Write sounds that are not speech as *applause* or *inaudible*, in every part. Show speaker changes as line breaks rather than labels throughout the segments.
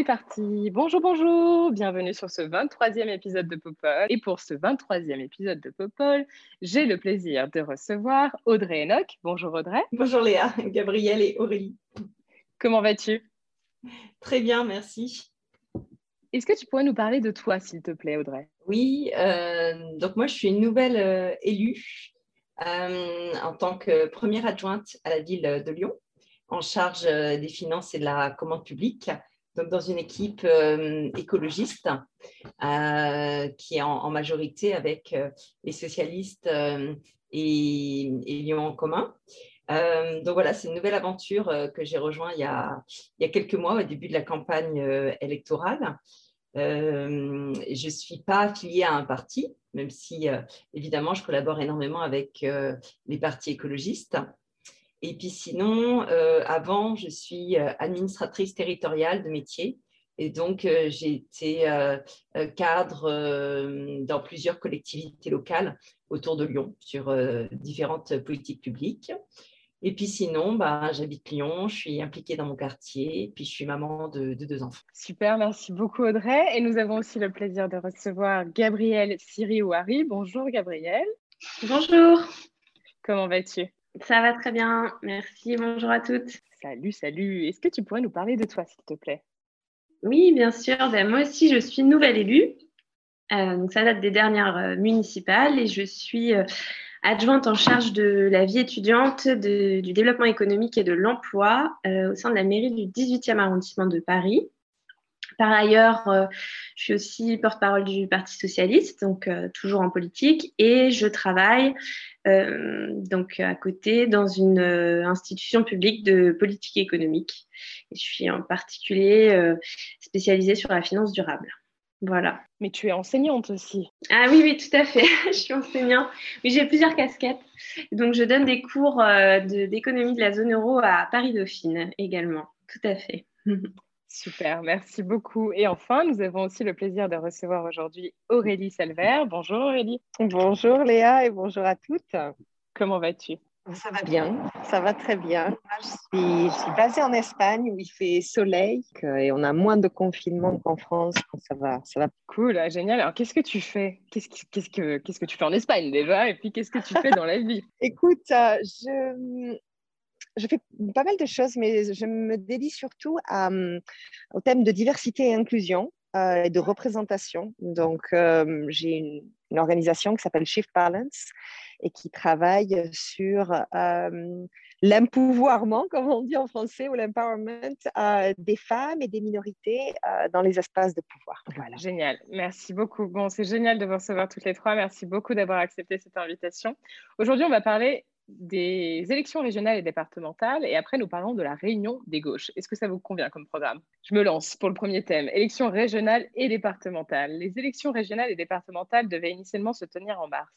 C'est parti. Bonjour, bonjour. Bienvenue sur ce 23e épisode de Popol. Et pour ce 23e épisode de Popol, j'ai le plaisir de recevoir Audrey Enoch. Bonjour Audrey.
Bonjour Léa, Gabriel et Aurélie.
Comment vas-tu?
Très bien, merci.
Est-ce que tu pourrais nous parler de toi, s'il te plaît, Audrey?
Oui, euh, donc moi je suis une nouvelle euh, élue euh, en tant que première adjointe à la ville de Lyon, en charge des finances et de la commande publique, donc dans une équipe euh, écologiste euh, qui est en, majorité avec euh, les socialistes et, Lyon en commun. Donc voilà, c'est une nouvelle aventure que j'ai rejoint il y, a, il y a quelques mois au début de la campagne électorale. Je ne suis pas affiliée à un parti, même si évidemment je collabore énormément avec les partis écologistes. Et puis sinon, euh, avant, je suis euh, administratrice territoriale de métier. Et donc, euh, j'ai été euh, cadre euh, dans plusieurs collectivités locales autour de Lyon sur euh, différentes politiques publiques. Et puis sinon, bah, j'habite Lyon, je suis impliquée dans mon quartier, puis je suis maman de, de deux enfants.
Super, merci beaucoup Audrey. Et nous avons aussi le plaisir de recevoir Gabrielle Siri-Ouari. Bonjour Gabrielle.
Bonjour,
Comment vas-tu?
Ça va très bien, merci, bonjour à toutes.
Salut, salut. Est-ce que tu pourrais nous parler de toi, s'il te plaît?
Oui, bien sûr, ben, moi aussi je suis nouvelle élue, Euh, donc ça date des dernières euh, municipales et je suis euh, adjointe en charge de la vie étudiante, de- du développement économique et de l'emploi au sein de la mairie du 18e arrondissement de Paris. Par ailleurs, euh, je suis aussi porte-parole du Parti socialiste, donc euh, toujours en politique, et je travaille euh, donc à côté dans une institution publique de politique économique. Et je suis en particulier spécialisée sur la finance durable. Voilà.
Mais tu es enseignante aussi.
Ah oui, oui, tout à fait. *laughs* je suis enseignante. Oui, j'ai plusieurs casquettes. Donc, je donne des cours de- d'économie de la zone euro à Paris-Dauphine également. Tout à fait. *laughs*
Super, merci beaucoup. Et enfin, nous avons aussi le plaisir de recevoir aujourd'hui Aurélie Salvert. Bonjour Aurélie.
Bonjour Léa et bonjour à toutes.
Comment vas-tu?
Ça va bien, ça va très bien. Je suis, je suis basée en Espagne où il fait soleil et on a moins de confinement qu'en France. Ça va, ça va.
Cool, ah, génial. Alors, qu'est-ce que tu fais? Qu'est-ce, qui- qu'est-ce, que, qu'est-ce que tu fais en Espagne déjà? Et puis, qu'est-ce que tu fais dans la vie? *laughs*
Écoute, euh, je, je fais pas mal de choses, mais je me dédie surtout hum, au thème de diversité et inclusion euh, et de représentation. Donc, euh, j'ai une, organisation qui s'appelle Shift Balance et qui travaille sur euh, l'empouvoirment, comme on dit en français, ou l'empowerment euh, des femmes et des minorités euh, dans les espaces de pouvoir. Voilà.
Génial, merci beaucoup. Bon, c'est génial de vous recevoir toutes les trois. Merci beaucoup d'avoir accepté cette invitation. Aujourd'hui, on va parler des élections régionales et départementales et après, nous parlons de la réunion des gauches. Est-ce que ça vous convient comme programme? Je me lance pour le premier thème, élections régionales et départementales. Les élections régionales et départementales devaient initialement se tenir en mars.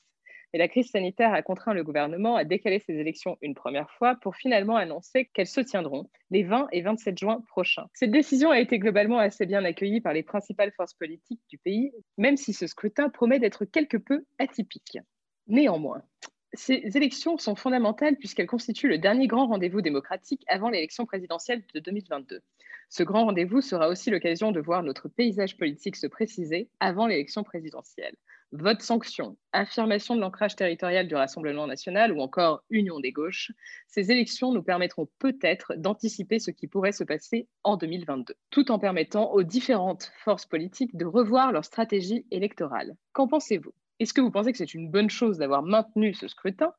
Mais la crise sanitaire a contraint le gouvernement à décaler ces élections une première fois pour finalement annoncer qu'elles se tiendront les 20 et 27 juin prochains. Cette décision a été globalement assez bien accueillie par les principales forces politiques du pays, même si ce scrutin promet d'être quelque peu atypique. Néanmoins, ces élections sont fondamentales puisqu'elles constituent le dernier grand rendez-vous démocratique avant l'élection présidentielle de 2022. Ce grand rendez-vous sera aussi l'occasion de voir notre paysage politique se préciser avant l'élection présidentielle. Vote sanction, affirmation de l'ancrage territorial du Rassemblement national ou encore union des gauches, ces élections nous permettront peut-être d'anticiper ce qui pourrait se passer en 2022, tout en permettant aux différentes forces politiques de revoir leur stratégie électorale. Qu'en pensez-vous? Est-ce que vous pensez que c'est une bonne chose d'avoir maintenu ce scrutin?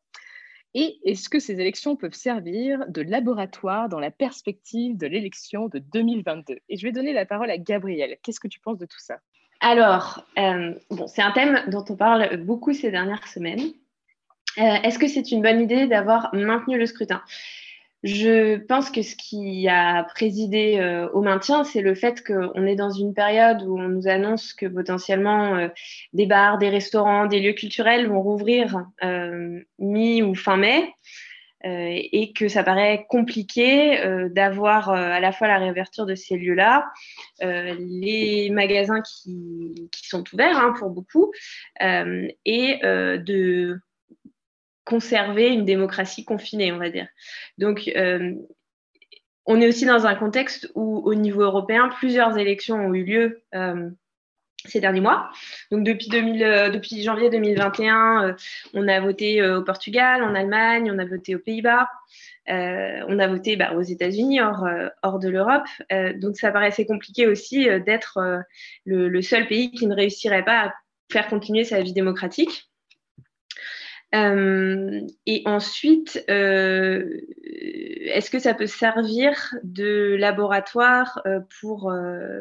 Et est-ce que ces élections peuvent servir de laboratoire dans la perspective de l'élection de 2022 Et je vais donner la parole à Gabrielle. Qu'est-ce que tu penses de tout ça?
Alors, euh, bon, c'est un thème dont on parle beaucoup ces dernières semaines. Est-ce que c'est une bonne idée d'avoir maintenu le scrutin? Je pense que ce qui a présidé euh, au maintien, c'est le fait qu'on est dans une période où on nous annonce que potentiellement euh, des bars, des restaurants, des lieux culturels vont rouvrir euh, mi ou fin mai. et que ça paraît compliqué d'avoir à la fois la réouverture de ces lieux-là, les magasins qui, sont ouverts hein, pour beaucoup, et de conserver une démocratie confinée, on va dire. Donc, euh, on est aussi dans un contexte où, au niveau européen, plusieurs élections ont eu lieu euh, ces derniers mois. Donc, depuis, 2000, euh, janvier 2021, on a voté au Portugal, en Allemagne, on a voté aux Pays-Bas. on a voté bah, aux États-Unis, hors, de l'Europe. donc, ça paraissait compliqué aussi d'être le, seul pays qui ne réussirait pas à faire continuer sa vie démocratique. Euh, et ensuite, euh, est-ce que ça peut servir de laboratoire euh, pour,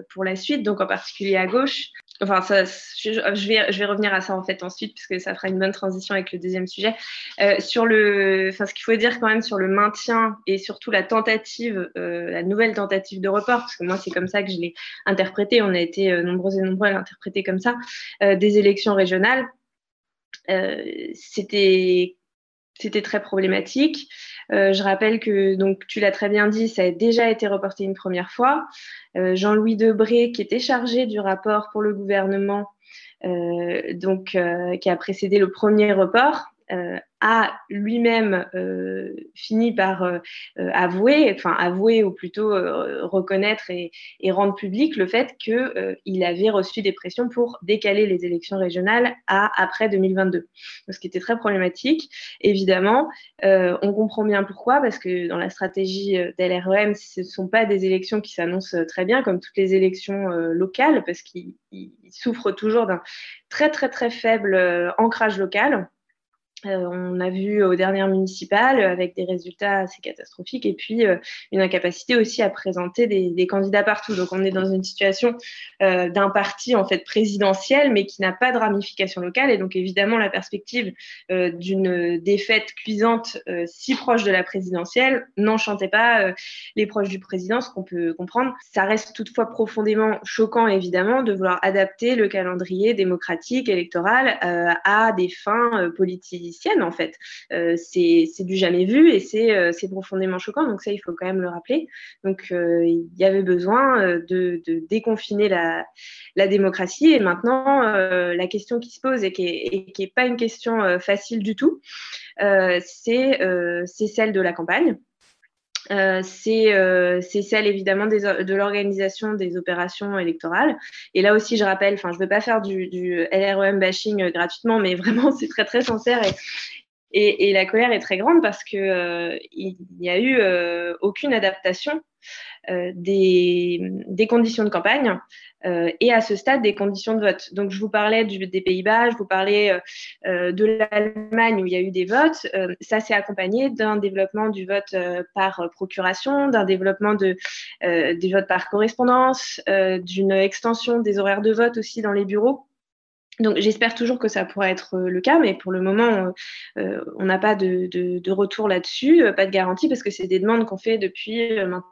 pour la suite, donc en particulier à gauche Enfin, ça, je, vais, je vais revenir à ça en fait ensuite, puisque ça fera une bonne transition avec le deuxième sujet. sur le, enfin, ce qu'il faut dire quand même sur le maintien et surtout la tentative, la nouvelle tentative de report, parce que moi c'est comme ça que je l'ai interprété, on a été nombreux et nombreux à l'interpréter comme ça, des élections régionales. Euh, c'était c'était très problématique. Euh, je rappelle que, donc, tu l'as très bien dit, ça a déjà été reporté une première fois. Euh, Jean-Louis Debré, qui était chargé du rapport pour le gouvernement, donc, qui a précédé le premier report, a lui-même euh, fini par euh, euh, avouer, enfin avouer ou plutôt reconnaître et, rendre public le fait qu'il avait reçu des pressions pour décaler les élections régionales à après 2022. Ce qui était très problématique. Évidemment, on comprend bien pourquoi, parce que dans la stratégie d'LREM, ce ne sont pas des élections qui s'annoncent très bien, comme toutes les élections locales, parce qu'ils souffrent toujours d'un très très très faible ancrage local. Euh, on a vu aux dernières municipales avec des résultats assez catastrophiques et puis euh, une incapacité aussi à présenter des, candidats partout. Donc on est dans une situation euh, d'un parti en fait présidentiel mais qui n'a pas de ramification locale et donc évidemment la perspective d'une défaite cuisante si proche de la présidentielle n'enchantait pas les proches du président, ce qu'on peut comprendre. Ça reste toutefois profondément choquant évidemment de vouloir adapter le calendrier démocratique électoral à des fins politiques en fait. Euh, c'est du jamais vu et euh, c'est profondément choquant. Donc ça, il faut quand même le rappeler. Donc euh, il y avait besoin de, déconfiner la, démocratie. Et maintenant, la question qui se pose et qui n'est pas une question facile du tout, c'est celle de la campagne. Euh, euh, c'est celle évidemment de l'organisation des opérations électorales. Et là aussi, je rappelle, enfin, je ne veux pas faire du, du, LREM bashing gratuitement, mais vraiment, *laughs* c'est très très sincère et, et, la colère est très grande parce que euh, n'y a eu aucune adaptation des, des, conditions de campagne euh, et à ce stade des conditions de vote. Donc je vous parlais des Pays-Bas, je vous parlais euh, euh, de l'Allemagne où il y a eu des votes. ça s'est accompagné d'un développement du vote par procuration, d'un développement de, des votes par correspondance, d'une extension des horaires de vote aussi dans les bureaux. Donc j'espère toujours que ça pourra être le cas, mais pour le moment, on n'a pas de retour là-dessus, pas de garantie, parce que c'est des demandes qu'on fait depuis maintenant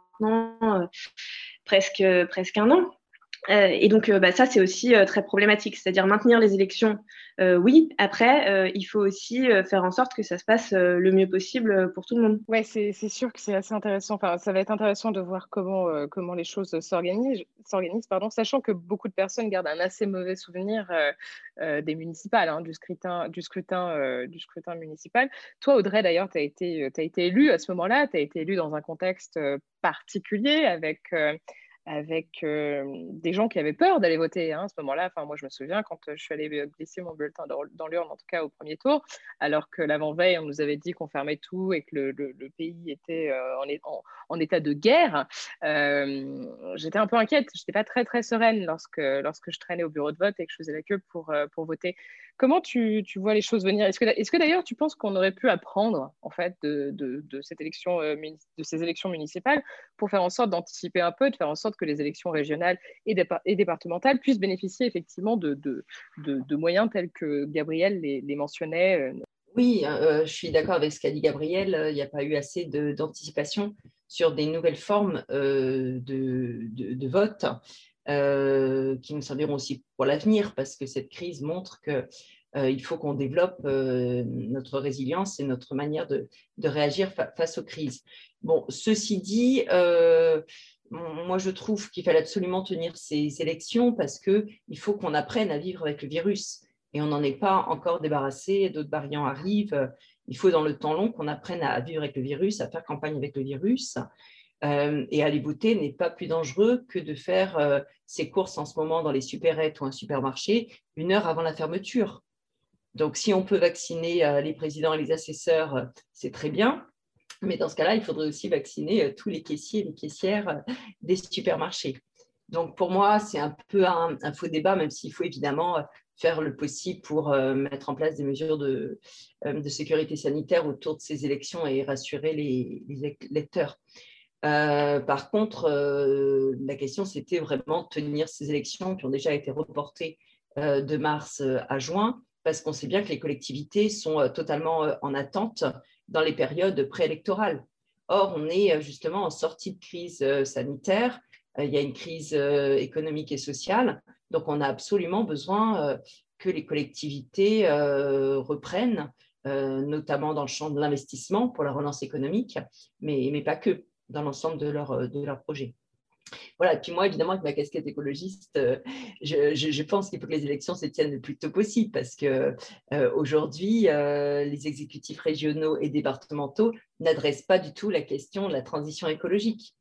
presque, presque un an. Euh, et donc, euh, bah, ça, c'est aussi euh, très problématique. C'est-à-dire maintenir les élections, oui. Après, il faut aussi faire en sorte que ça se passe le mieux possible pour tout le monde.
Oui, c'est sûr que c'est assez intéressant. Enfin, ça va être intéressant de voir comment, comment les choses s'organisent, sachant que beaucoup de personnes gardent un assez mauvais souvenir des municipales, hein, du scrutin, du, scrutin, municipal. Toi, Audrey, d'ailleurs, tu as été élue à ce moment-là. Tu as été élue dans un contexte particulier avec avec des gens qui avaient peur d'aller voter hein, à ce moment-là. Enfin, moi, je me souviens quand je suis allée glisser mon bulletin dans, l'urne, en tout cas au premier tour, alors que l'avant-veille, on nous avait dit qu'on fermait tout et que le, pays était en, état de guerre. J'étais un peu inquiète. Je n'étais pas très, très sereine lorsque, lorsque je traînais au bureau de vote et que je faisais la queue pour, pour voter. Comment tu, vois les choses venir? Est-ce que, est que d'ailleurs tu penses qu'on aurait pu apprendre en fait de, cette élection, de ces élections municipales pour faire en sorte d'anticiper un peu, de faire en sorte que les élections régionales et, départementales puissent bénéficier effectivement de, moyens tels que Gabriel les, mentionnait, euh,
Oui, je suis d'accord avec ce qu'a dit Gabriel. Il n'y a pas eu assez d'anticipation sur des nouvelles formes de, de, vote qui nous serviront aussi pour l'avenir parce que cette crise montre que il faut qu'on développe notre résilience et notre manière de, réagir face aux crises. Bon, ceci dit, moi, je trouve qu'il fallait absolument tenir ces élections parce qu'il faut qu'on apprenne à vivre avec le virus. Et on n'en est pas encore débarrassé. D'autres variants arrivent. Il faut, dans le temps long, qu'on apprenne à vivre avec le virus, à faire campagne avec le virus. Euh, et aller voter n'est pas plus dangereux que de faire euh, ses courses en ce moment dans les supérettes ou un supermarché une heure avant la fermeture. Donc, si on peut vacciner euh, les présidents et les assesseurs, c'est très bien. Mais dans ce cas-là, il faudrait aussi vacciner euh, tous les caissiers et les caissières euh, des supermarchés. Donc pour moi, c'est un peu un, faux débat, même s'il faut évidemment euh, faire le possible pour mettre en place des mesures de, sécurité sanitaire autour de ces élections et rassurer les, électeurs. par contre, la question, c'était vraiment tenir ces élections qui ont déjà été reportées de mars à juin, parce qu'on sait bien que les collectivités sont totalement en attente dans les périodes préélectorales. Or, on est euh, justement en sortie de crise euh, sanitaire, euh, il y a une crise économique et sociale, donc on a absolument besoin que les collectivités reprennent, notamment dans le champ de l'investissement pour la relance économique, mais, pas que, dans l'ensemble de leur, de leur projet. Voilà, puis moi, évidemment, avec ma casquette écologiste, euh, je, pense qu'il faut que les élections se tiennent le plus tôt possible parce que euh, euh, les exécutifs régionaux et départementaux n'adressent pas du tout la question de la transition écologique.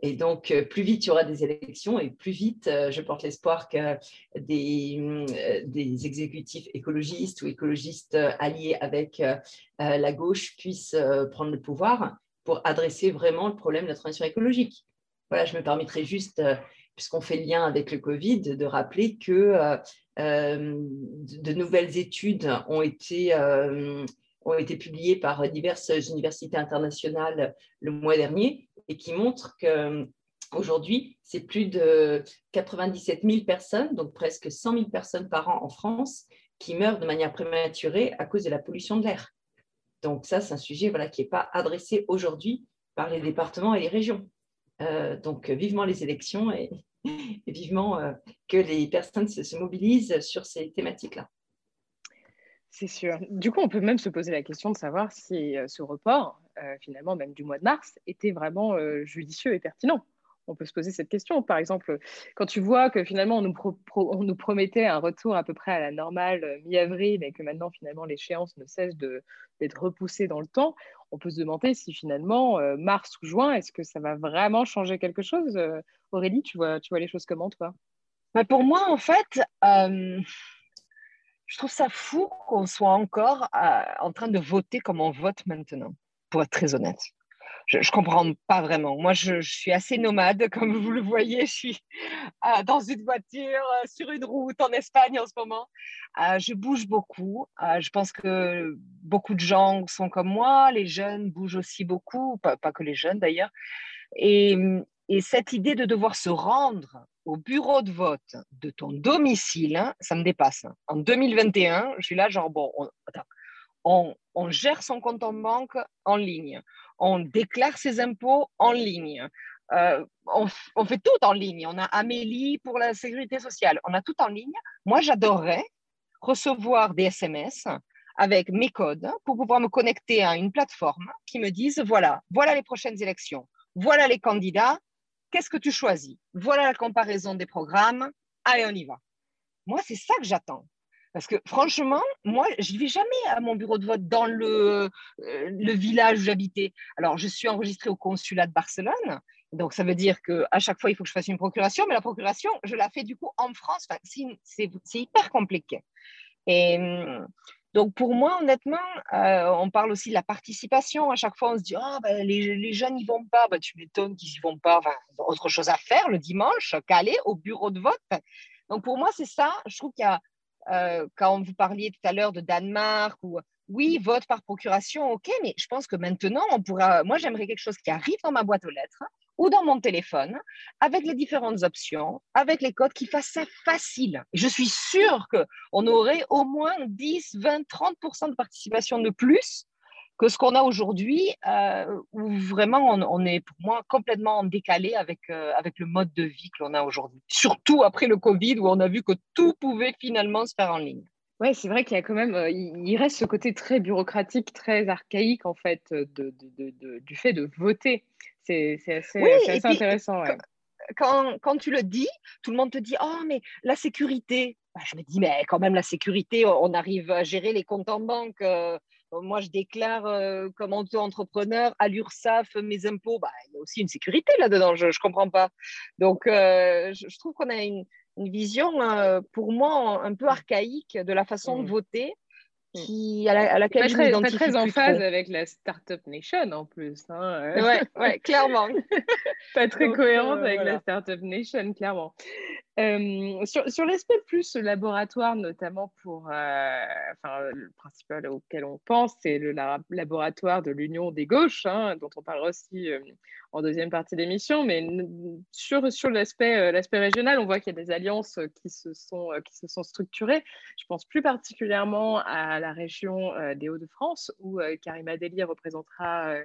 Et donc, plus vite il y aura des élections et plus vite, je porte l'espoir que des, exécutifs écologistes ou écologistes alliés avec la gauche puissent prendre le pouvoir pour adresser vraiment le problème de la transition écologique je me permettrai juste, euh, puisqu'on fait lien avec le Covid, de rappeler que euh, euh, de nouvelles études ont été, ont été publiées par diverses universités internationales le mois dernier et qui montrent que Aujourd'hui, c'est plus de 97 000 personnes, donc presque 100 000 personnes par an en France, qui meurent de manière prématurée à cause de la pollution de l'air. Donc ça, c'est un sujet voilà, qui n'est pas adressé aujourd'hui par les départements et les régions. Euh, donc, vivement les élections et, *laughs* vivement euh, que les personnes se, mobilisent sur ces thématiques-là.
C'est sûr. Du coup, on peut même se poser la question de savoir si euh, ce report, finalement, même du mois de mars, était vraiment judicieux et pertinent on peut se poser cette question. Par exemple, quand tu vois que finalement on nous, promettait un retour à peu près à la normale euh, mi-avril et que maintenant finalement l'échéance ne cesse d'être repoussée dans le temps, on peut se demander si finalement euh, mars ou juin, est-ce que ça va vraiment changer quelque chose euh, Aurélie, tu vois, tu vois les choses comment toi?
Bah, Pour moi, en fait, je trouve ça fou qu'on soit encore en train de voter comme on vote maintenant, pour être très honnête je ne comprends pas vraiment. Moi, je, suis assez nomade, *laughs* comme vous le voyez. Je suis euh, dans une voiture, euh, sur une route en Espagne en ce moment. Euh, je bouge beaucoup. je pense que beaucoup de gens sont comme moi. Les jeunes bougent aussi beaucoup, pas, que les jeunes d'ailleurs. Et, cette idée de devoir se rendre au bureau de vote de ton domicile, hein, ça me dépasse. En 2021, je suis là, genre, bon, on, on gère son compte en banque en ligne on déclare ses impôts en ligne. Euh, on, fait tout en ligne. On a Amélie pour la sécurité sociale. On a tout en ligne. Moi, j'adorerais recevoir des SMS avec mes codes pour pouvoir me connecter à une plateforme qui me dise, voilà, voilà les prochaines élections, voilà les candidats, qu'est-ce que tu choisis? Voilà la comparaison des programmes, allez, on y va. Moi, c'est ça que j'attends. Parce que franchement, moi, je ne vais jamais à mon bureau de vote dans le, euh, le village où j'habitais. Alors, je suis enregistrée au consulat de Barcelone. Donc, ça veut dire qu'à chaque fois, il faut que je fasse une procuration. Mais la procuration, je la fais du coup en France. Enfin, c'est hyper compliqué. Et hum, donc, pour moi, honnêtement, euh, on parle aussi de la participation. À chaque fois, on se dit oh, ben, les, les, jeunes n'y vont pas. Ben, tu m'étonnes qu'ils n'y vont pas. Autre chose à faire le dimanche, qu'aller au bureau de vote. Donc, pour moi, c'est ça. Je trouve qu'il y a euh, quand vous parliez tout à l'heure de Danemark ou oui, vote par procuration, ok, mais je pense que maintenant, on pourra. Moi, j'aimerais quelque chose qui arrive dans ma boîte aux lettres ou dans mon téléphone, avec les différentes options, avec les codes qui fassent ça facile. Je suis sûre qu'on aurait au moins 10, 20, 30% de participation de plus que ce qu'on a aujourd'hui, euh, où vraiment on, est pour moi complètement décalé avec, euh, avec le mode de vie que l'on a aujourd'hui. Surtout après le Covid, où on a vu que tout pouvait finalement se faire en ligne.
Oui, c'est vrai qu'il y a quand même, euh, il reste ce côté très bureaucratique, très archaïque en fait, de, de, du fait de voter. C'est assez, assez intéressant.
Quand, quand, tu le dis, tout le monde te dit Oh, mais la sécurité. Bah, je me dis Mais quand même, la sécurité, on arrive à gérer les comptes en banque. Euh, moi, je déclare euh, comme auto-entrepreneur à l'URSSAF mes impôts. Bah, il y a aussi une sécurité là-dedans, je ne comprends pas. Donc, euh, je, trouve qu'on a une, vision, pour moi, un peu archaïque de la façon de voter. Mmh. Qui, à, laquelle
pas
je
très, pas très en phase avec la Startup Nation en plus. Hein.
Ouais, ouais, *laughs* clairement.
pas très cohérente avec la Startup Nation, clairement. Euh, sur, sur l'aspect plus laboratoire, notamment pour, euh, enfin, le principal auquel on pense, c'est le laboratoire de l'Union des gauches, hein, dont on parlera aussi euh, en deuxième partie d'émission. Mais sur, sur l'aspect, l'aspect régional, on voit qu'il y a des alliances qui se, sont, qui se sont structurées. Je pense plus particulièrement à la région des Hauts-de-France, où Karima Deli représentera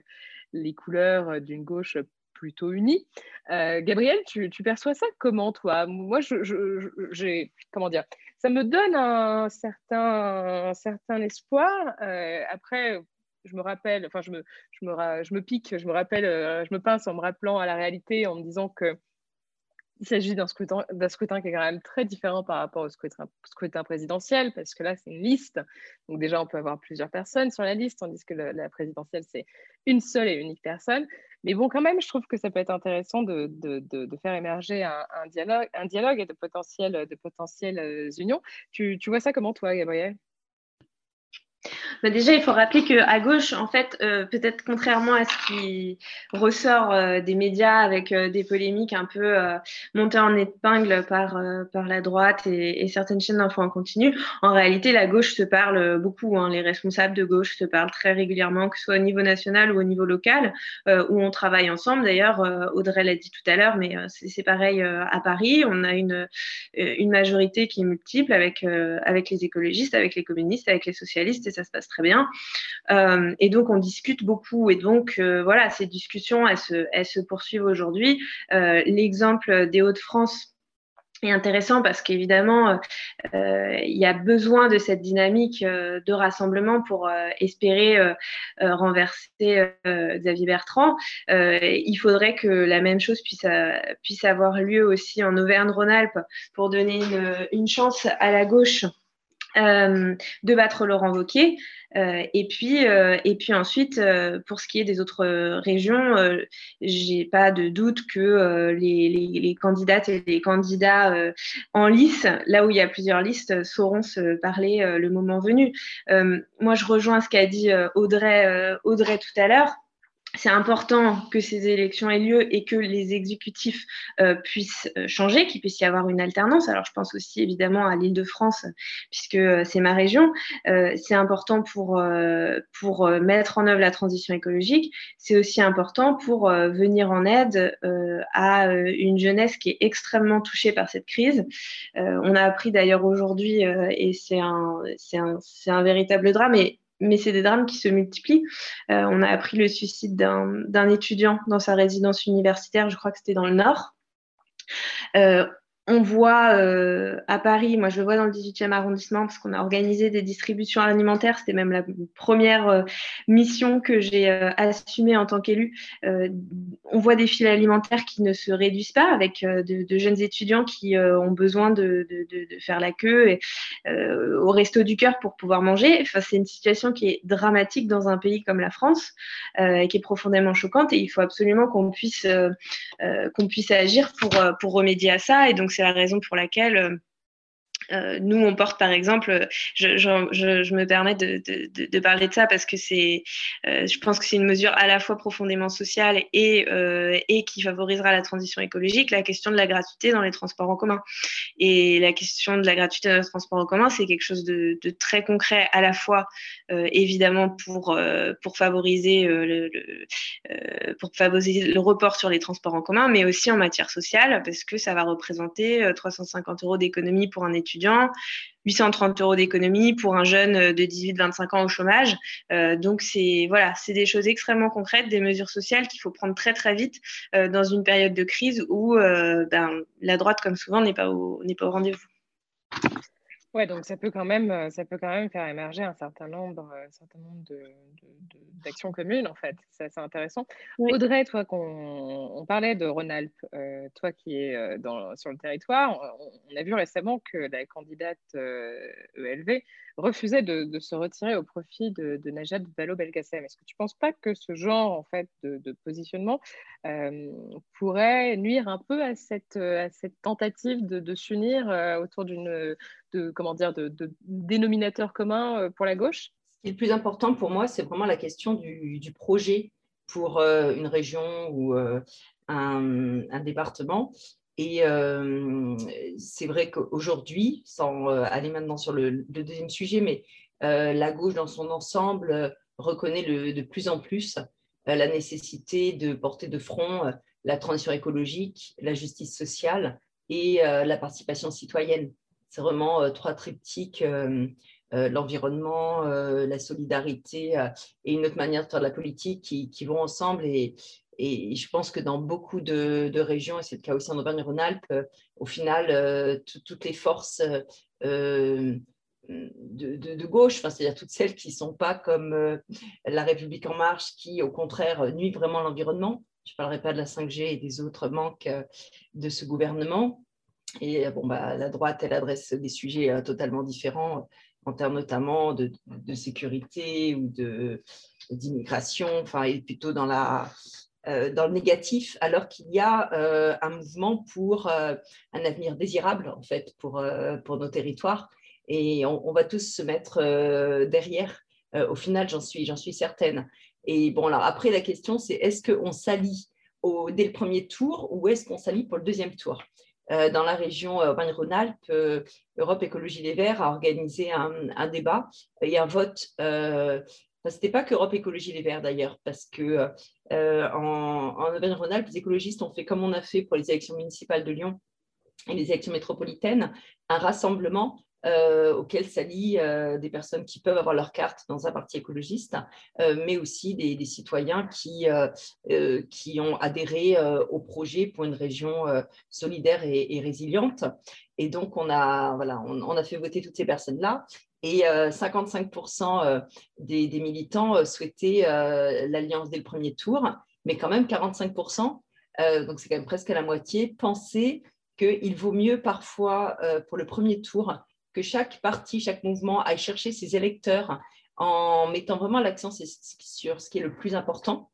les couleurs d'une gauche plutôt unis. Euh, Gabriel, tu, perçois ça comment, toi? Moi, je, comment dire, ça me donne un certain, certain espoir. Euh, après, je me rappelle, enfin, je me, je me, je me pique, je me rappelle, euh, je me pince en me rappelant à la réalité, en me disant que il s'agit d'un scrutin, qui est quand même très différent par rapport au scrutin, présidentiel, parce que là, c'est une liste. Donc déjà, on peut avoir plusieurs personnes sur la liste, tandis que la présidentielle, c'est une seule et unique personne. Mais bon, quand même, je trouve que ça peut être intéressant de, de, de, faire émerger un, dialogue, un dialogue et de potentielles, de potentielles euh, unions. Tu, tu vois ça comment, toi, Gabriel?
Bah, déjà, il faut rappeler qu'à gauche, en fait, euh, peut-être contrairement à ce qui ressort euh, des médias avec euh, des polémiques un peu montées en épingle par, par la droite et, certaines chaînes d'infos en continu, en réalité, la gauche se parle beaucoup. Hein. les responsables de gauche se parlent très régulièrement, que ce soit au niveau national ou au niveau local, où on travaille ensemble. D'ailleurs, Audrey l'a dit tout à l'heure, mais c'est pareil à Paris. On a une, une majorité qui est multiple avec, avec les écologistes, avec les communistes, avec les socialistes, et ça se passe très bien. Euh, et donc, on discute beaucoup. Et donc, euh, voilà, ces discussions, elles se, poursuivent aujourd'hui. Euh, l'exemple des Hauts-de-France est intéressant parce qu'évidemment, il y a besoin de cette dynamique de rassemblement pour espérer renverser Xavier Bertrand. il faudrait que la même chose puisse, avoir lieu aussi en Auvergne-Rhône-Alpes pour donner une, chance à la gauche de battre Laurent Wauquiez. Euh, et, puis, euh, et puis ensuite, euh, pour ce qui est des autres régions, j'ai pas de doute que les, les, les, candidates et les candidats en lice, là où il y a plusieurs listes, sauront se parler le moment venu. moi, je rejoins ce qu'a dit Audrey, Audrey tout à l'heure c'est important que ces élections aient lieu et que les exécutifs euh, puissent euh, changer, qu'il puisse y avoir une alternance. Alors, je pense aussi évidemment à l'Île-de-France, puisque euh, c'est ma région. c'est important pour, pour mettre en œuvre la transition écologique. C'est aussi important pour venir en aide à une jeunesse qui est extrêmement touchée par cette crise. on a appris d'ailleurs aujourd'hui, et c'est un, un, un véritable drame, mais c'est des drames qui se multiplient. Euh, on a appris le suicide d'un étudiant dans sa résidence universitaire, je crois que c'était dans le Nord. Euh, on voit euh, à Paris, moi je le vois dans le 18e arrondissement parce qu'on a organisé des distributions alimentaires. C'était même la première euh, mission que j'ai euh, assumée en tant qu'élu. on voit des files alimentaires qui ne se réduisent pas avec de, jeunes étudiants qui ont besoin de, faire la queue au resto du cœur pour pouvoir manger. C'est une situation qui est dramatique dans un pays comme la France et qui est profondément choquante et il faut absolument qu'on puisse, qu'on puisse agir pour, remédier à ça. C'est la raison pour laquelle euh, nous, on porte par exemple, je, me permets de, parler de ça parce que c'est, euh, je pense que c'est une mesure à la fois profondément sociale et, euh, et qui favorisera la transition écologique, la question de la gratuité dans les transports en commun. Et la question de la gratuité dans les transports en commun, c'est quelque chose de, très concret à la fois, évidemment, pour favoriser le report sur les transports en commun, mais aussi en matière sociale parce que ça va représenter 350 euros d'économie pour un étudiant 830 euros d'économie pour un jeune de 18-25 ans au chômage. Euh, donc, c'est voilà, c'est des choses extrêmement concrètes, des mesures sociales qu'il faut prendre très, très vite euh, dans une période de crise où euh, ben, la droite, comme souvent, n'est pas n'est pas au rendez-vous.
Ouais, donc ça peut quand même, euh, ça peut quand même faire émerger un certain nombre, euh, un certain nombre d'actions communes, en fait. C'est assez intéressant. Audrey, toi, qu'on on parlait de Rhône-Alpes, euh, toi qui es dans, sur le territoire, on, a vu récemment que la candidate ELV e refusait de, se retirer au profit de, de Najat Vallaud-Belkacem. Est-ce que tu ne penses pas que ce genre, en fait, de, positionnement pourrait nuire un peu à cette, à cette tentative de, s'unir autour d'une de comment dire dénominateur commun euh, pour la gauche
Ce qui est le plus important pour moi, c'est vraiment la question du, projet pour euh, une région ou euh, un, département. Et c'est vrai qu'aujourd'hui, sans aller maintenant sur le, deuxième sujet, mais la gauche dans son ensemble reconnaît de plus en plus la nécessité de porter de front la transition écologique, la justice sociale et la participation citoyenne. C'est vraiment euh, trois triptyques euh, euh, l'environnement, la solidarité et une autre manière de faire de la politique qui, vont ensemble. Et, et, je pense que dans beaucoup de, régions, et c'est le cas aussi en Auvergne-Rhône-Alpes, au final, toutes les forces de, gauche, c'est-à-dire toutes celles qui ne sont pas comme la République en marche, qui au contraire nuit vraiment l'environnement. Je ne parlerai pas de la 5G et des autres manques de ce gouvernement. Et bon, bah, la droite, elle adresse des sujets euh, totalement différents euh, en termes notamment de, sécurité ou d'immigration, enfin, et plutôt dans, la, euh, dans le négatif, alors qu'il y a un mouvement pour un avenir désirable, en fait, pour, pour nos territoires. Et on, va tous se mettre derrière. au final, j'en suis, suis certaine. Et bon, alors après, la question, c'est est-ce qu'on s'allie dès le premier tour ou est-ce qu'on s'allie pour le deuxième tour? euh, dans la région euh, Auvergne-Rhône-Alpes, euh, Europe Écologie Les Verts a organisé un, débat et un vote. ce n'était pas qu'Europe Écologie Les Verts d'ailleurs, parce que en, en Auvergne-Rhône-Alpes, les écologistes ont fait comme on a fait pour les élections municipales de Lyon et les élections métropolitaines, un rassemblement euh, auxquels s'allient euh, des personnes qui peuvent avoir leur carte dans un parti écologiste, euh, mais aussi des, citoyens qui, qui ont adhéré au projet pour une région solidaire et, résiliente. Et donc, on a, voilà, on, a fait voter toutes ces personnes-là. Et 55% des, des, militants souhaitaient l'alliance dès le premier tour, mais quand même 45%, donc c'est quand même presque à la moitié, pensaient qu'il vaut mieux parfois pour le premier tour que chaque parti, chaque mouvement aille chercher ses électeurs en mettant vraiment l'accent sur ce qui est le plus important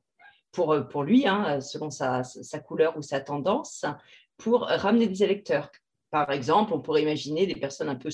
pour, euh, pour lui, hein, selon sa, sa, couleur ou sa tendance, pour ramener des électeurs. Par exemple, on pourrait imaginer des personnes un peu,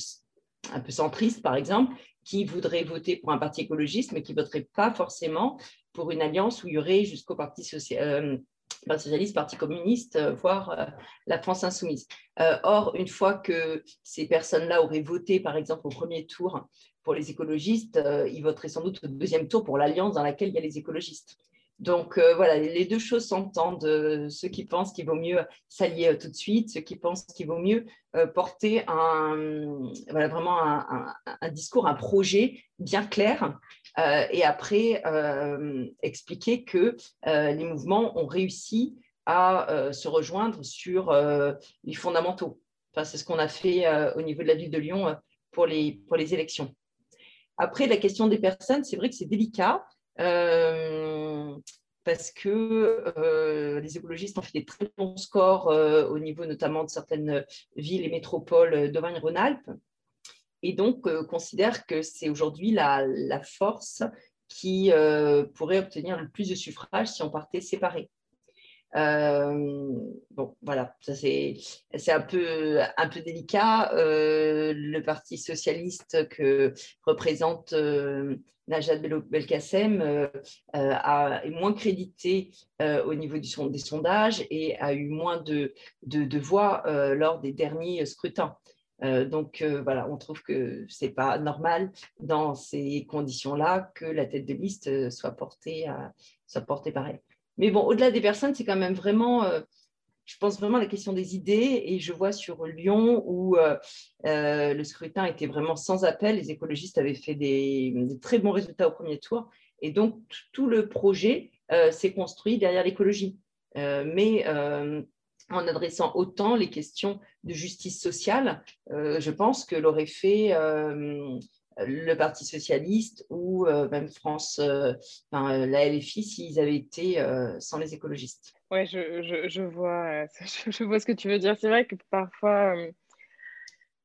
un peu centristes, par exemple, qui voudraient voter pour un parti écologiste, mais qui ne voteraient pas forcément pour une alliance où il y aurait jusqu'au Parti social, euh, Parti socialiste, Parti communiste, euh, voire euh, la France insoumise. Euh, or, une fois que ces personnes-là auraient voté, par exemple, au premier tour pour les écologistes, ils voteraient sans doute au deuxième tour pour l'alliance dans laquelle il y a les écologistes. Donc voilà, les deux choses s'entendent. ceux qui pensent qu'il vaut mieux s'allier tout de suite, ceux qui pensent qu'il vaut mieux porter un, voilà, vraiment un, discours, un projet bien clair et après euh, expliquer que euh, les mouvements ont réussi à se rejoindre sur les fondamentaux. Enfin, c'est ce qu'on a fait au niveau de la ville de Lyon pour, les, pour les élections. Après, la question des personnes, c'est vrai que c'est délicat parce que les écologistes ont fait des très bons scores au niveau notamment de certaines villes et métropoles d'Auvergne-Rhône-Alpes et donc euh, considère que c'est aujourd'hui la, force qui euh, pourrait obtenir le plus de suffrages si on partait séparé. bon, voilà, ça c'est un peu, un peu délicat. le Parti socialiste que représente Najat Belkacem euh, euh, est moins crédité euh, au niveau des sondages et a eu moins de, de, voix lors des derniers scrutins. Donc voilà, on trouve que ce n'est pas normal dans ces conditions-là que la tête de liste soit portée, à, soit portée par elle. Mais bon, au-delà des personnes, c'est quand même vraiment je pense vraiment à la question des idées et je vois sur Lyon où euh, euh, le scrutin était vraiment sans appel. Les écologistes avaient fait des, très bons résultats au premier tour et donc tout le projet euh, s'est construit derrière l'écologie. mais en adressant autant les questions de justice sociale, je pense que l'aurait fait le Parti socialiste ou même France, la LFI s'ils avaient été sans les écologistes.
Oui, je, je, vois, euh, *laughs* je, vois ce que tu veux dire. C'est vrai que parfois, euh,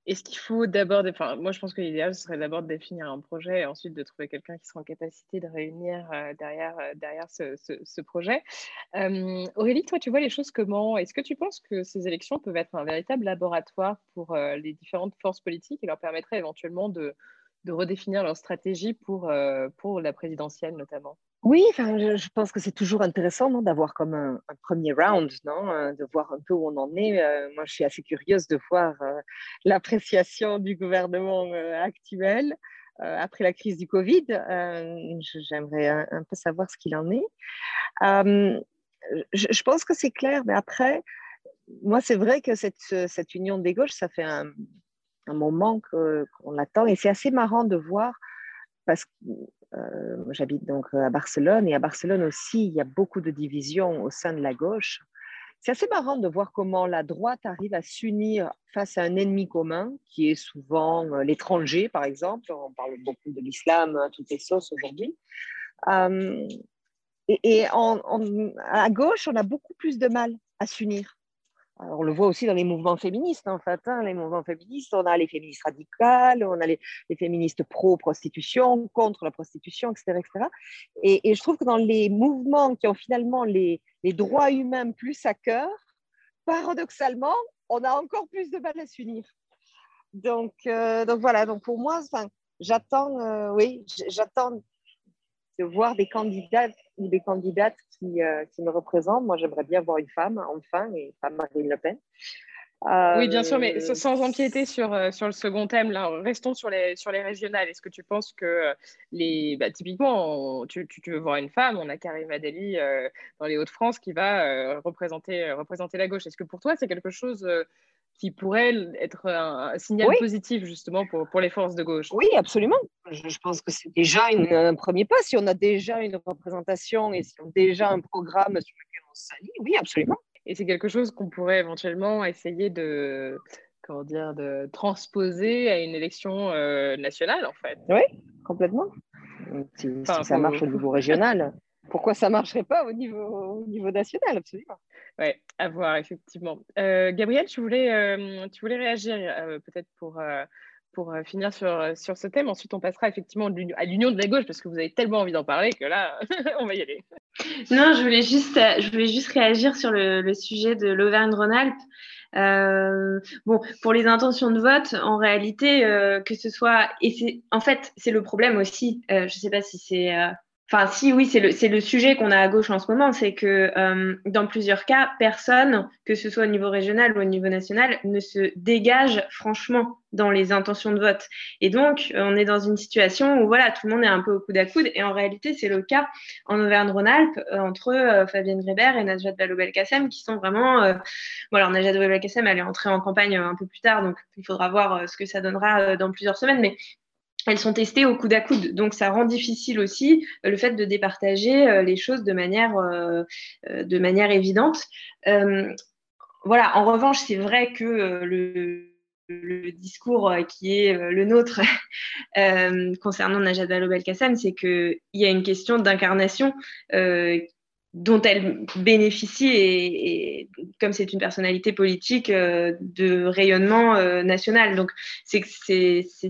est-ce qu'il faut d'abord. Enfin, moi, je pense que l'idéal, serait d'abord de définir un projet et ensuite de trouver quelqu'un qui sera en capacité de réunir euh, derrière, derrière ce, projet. Aurélie, toi, tu vois les choses comment? Est-ce que tu penses que ces élections peuvent être un véritable laboratoire pour les différentes forces politiques et leur permettrait éventuellement de, redéfinir leur stratégie pour la présidentielle notamment?
Oui, enfin, je, pense que c'est toujours intéressant d'avoir comme un, premier round, non euh, de voir un peu où on en est. Euh, moi, je suis assez curieuse de voir euh, l'appréciation du gouvernement actuel après la crise du Covid. J'aimerais un, peu savoir ce qu'il en est. Je, pense que c'est clair, mais après, moi, c'est vrai que cette, union des gauches, ça fait un, moment qu'on l'attend et c'est assez marrant de voir parce que j'habite donc euh, à Barcelone et à Barcelone aussi, il y a beaucoup de divisions au sein de la gauche. C'est assez marrant de voir comment la droite arrive à s'unir face à un ennemi commun, qui est souvent euh, l'étranger, par exemple. On parle beaucoup de l'islam, hein, toutes les sauces aujourd'hui. et, à gauche, on a beaucoup plus de mal à s'unir on le voit aussi dans les mouvements féministes, en fait. Hein, les mouvements féministes, on a les féministes radicales, on a les, féministes pro-prostitution, contre la prostitution, etc. etc. Et, je trouve que dans les mouvements qui ont finalement les, droits humains plus à cœur, paradoxalement, on a encore plus de mal à s'unir. Donc, euh, donc voilà, donc pour moi, j'attends, euh, oui, j'attends de voir des candidats ou des candidates qui, euh, qui me représentent. Moi, j'aimerais bien voir une femme, enfin, et pas Marine Le Pen.
oui, bien sûr, mais euh, sans empiéter sur, euh, sur le second thème, là, restons sur les, sur les régionales. Est-ce que tu penses que, les, bah, typiquement, tu, tu, veux voir une femme, on a Karim Adeli dans les Hauts-de-France qui va représenter, représenter la gauche. Est-ce que pour toi, c'est quelque chose qui pourrait être un, signal positif justement pour, pour, les forces de gauche.
Oui, absolument. Je, pense que c'est déjà un premier pas. Si on a déjà une représentation et si on a déjà un programme sur lequel on s'allie, oui, absolument.
Et c'est quelque chose qu'on pourrait éventuellement essayer de, comment dire, de transposer à une élection euh, nationale, en fait.
Oui, complètement. Si, ça marche au niveau régional *laughs* pourquoi ça ne marcherait pas au niveau, au niveau national, absolument.
Oui, à voir, effectivement. Euh, Gabriel, tu voulais, euh, tu voulais réagir euh, peut-être pour, pour finir sur, sur ce thème. Ensuite, on passera effectivement à l'union de la gauche, parce que vous avez tellement envie d'en parler que là, *laughs* on va y aller.
Non, je voulais juste, je voulais juste réagir sur le, sujet de l'Auvergne-Rhône-Alpes. bon, pour les intentions de vote, en réalité, que ce soit, et en fait, c'est le problème aussi. je ne sais pas si c'est Enfin, si, oui, c'est le, le, sujet qu'on a à gauche en ce moment, c'est que euh, dans plusieurs cas, personne, que ce soit au niveau régional ou au niveau national, ne se dégage franchement dans les intentions de vote. Et donc, on est dans une situation où voilà, tout le monde est un peu au coude à coude. Et en réalité, c'est le cas en Auvergne-Rhône-Alpes euh, entre euh, Fabienne Grébert et Najat Vallaud-Belkacem, qui sont vraiment. voilà, Najat Vallaud-Belkacem, elle est entrée en campagne un peu plus tard, donc il faudra voir ce que ça donnera dans plusieurs semaines. Mais elles sont testées au coude à coude. Donc, ça rend difficile aussi euh, le fait de départager euh, les choses de manière, euh, de manière évidente. voilà, en revanche, c'est vrai que le, discours qui est le nôtre *laughs* concernant Najat Vallaud-Belkacem, c'est qu'il y a une question d'incarnation dont elle bénéficie et, comme c'est une personnalité politique euh, de rayonnement euh, national. Donc c'est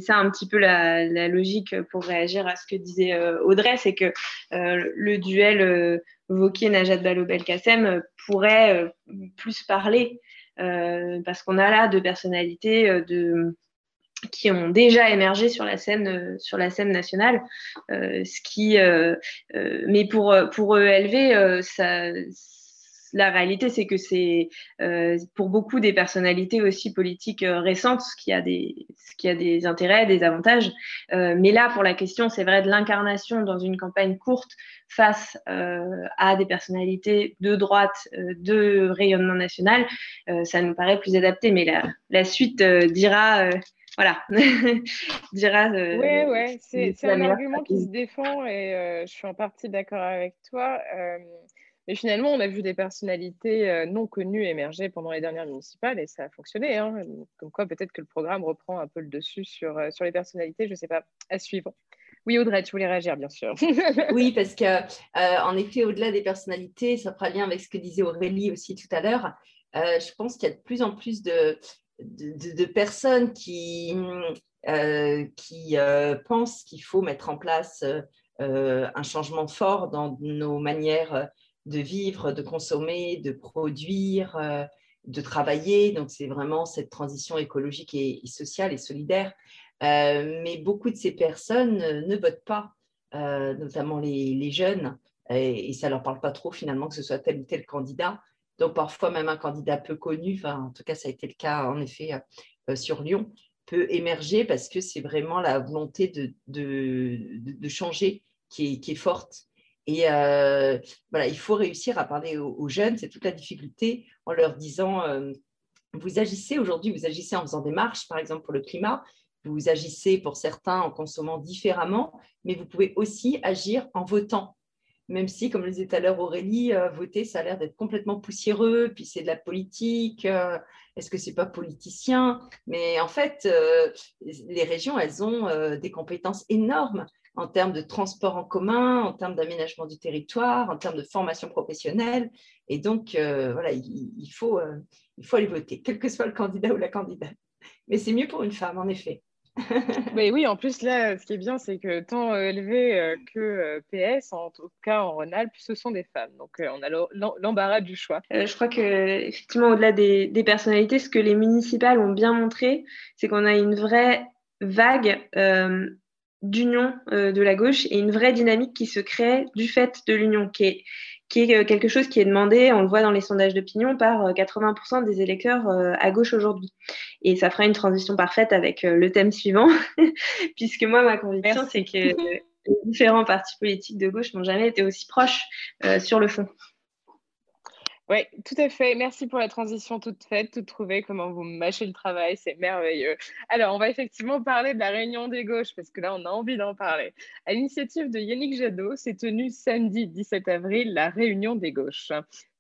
ça un petit peu la, logique pour réagir à ce que disait euh, Audrey, c'est que le duel Wauquiez-Najat Vallaud-Belkacem pourrait plus parler parce qu'on a là deux personnalités de qui ont déjà émergé sur la scène, euh, sur la scène nationale. Euh, ce qui, euh, mais pour, pour ELV, la réalité, c'est que c'est pour beaucoup des personnalités aussi politiques récentes, ce qui a des, ce qui a des intérêts, des avantages. mais là, pour la question, c'est vrai, de l'incarnation dans une campagne courte face à des personnalités de droite, de rayonnement national, ça nous paraît plus adapté. Mais la, la suite dira voilà, *laughs*
dira. Euh, oui, ouais, c'est un argument qui se défend et euh, je suis en partie d'accord avec toi. Euh, mais finalement, on a vu des personnalités non connues émerger pendant les dernières municipales et ça a fonctionné. Hein. Comme quoi, peut-être que le programme reprend un peu le dessus sur, sur les personnalités. Je ne sais pas, à suivre. Oui, Audrey, tu voulais réagir, bien sûr. *laughs*
oui, parce que en effet, au-delà des personnalités, ça fera lien avec ce que disait Aurélie aussi tout à l'heure. je pense qu'il y a de plus en plus de, de, personnes qui, euh, qui euh, pensent qu'il faut mettre en place euh, un changement fort dans nos manières de vivre, de consommer, de produire, de travailler. Donc, c'est vraiment cette transition écologique et, sociale et solidaire. mais beaucoup de ces personnes ne votent pas, notamment les, jeunes, et, ça ne leur parle pas trop finalement que ce soit tel ou tel candidat. Donc parfois même un candidat peu connu, en tout cas ça a été le cas en effet euh, sur Lyon, peut émerger parce que c'est vraiment la volonté de, changer qui est, qui est, forte. Et euh, voilà, il faut réussir à parler aux, jeunes, c'est toute la difficulté en leur disant, euh, vous agissez aujourd'hui, vous agissez en faisant des marches, par exemple pour le climat, vous agissez pour certains en consommant différemment, mais vous pouvez aussi agir en votant même si, comme le disait tout à l'heure Aurélie, euh, voter, ça a l'air d'être complètement poussiéreux, puis c'est de la politique, euh, est-ce que c'est pas politicien? Mais en fait, euh, les régions, elles ont des compétences énormes en termes de transport en commun, en termes d'aménagement du territoire, en termes de formation professionnelle. Et donc, voilà, il, faut, il faut aller voter, quel que soit le candidat ou la candidate. Mais c'est mieux pour une femme, en effet. *laughs*
Mais oui, en plus, là, ce qui est bien, c'est que tant élevé euh, que euh, PS, en tout cas en Rhône-Alpes, ce sont des femmes. Donc, euh, on a l'embarras du choix.
je crois que, effectivement, au-delà des, des, personnalités, ce que les municipales ont bien montré, c'est qu'on a une vraie vague d'union de la gauche et une vraie dynamique qui se crée du fait de l'union, qui est, qui est quelque chose qui est demandé, on le voit dans les sondages d'opinion, par 80% des électeurs à gauche aujourd'hui. Et ça fera une transition parfaite avec euh, le thème suivant, *laughs* puisque moi, ma conviction, c'est que les différents partis politiques de gauche n'ont jamais été aussi proches euh, sur le fond.
Oui, tout à fait. Merci pour la transition toute faite, toute trouvée, comment vous mâchez le travail, c'est merveilleux. Alors, on va effectivement parler de la réunion des gauches, parce que là, on a envie d'en parler. À l'initiative de Yannick Jadot, s'est tenue samedi 17 avril la réunion des gauches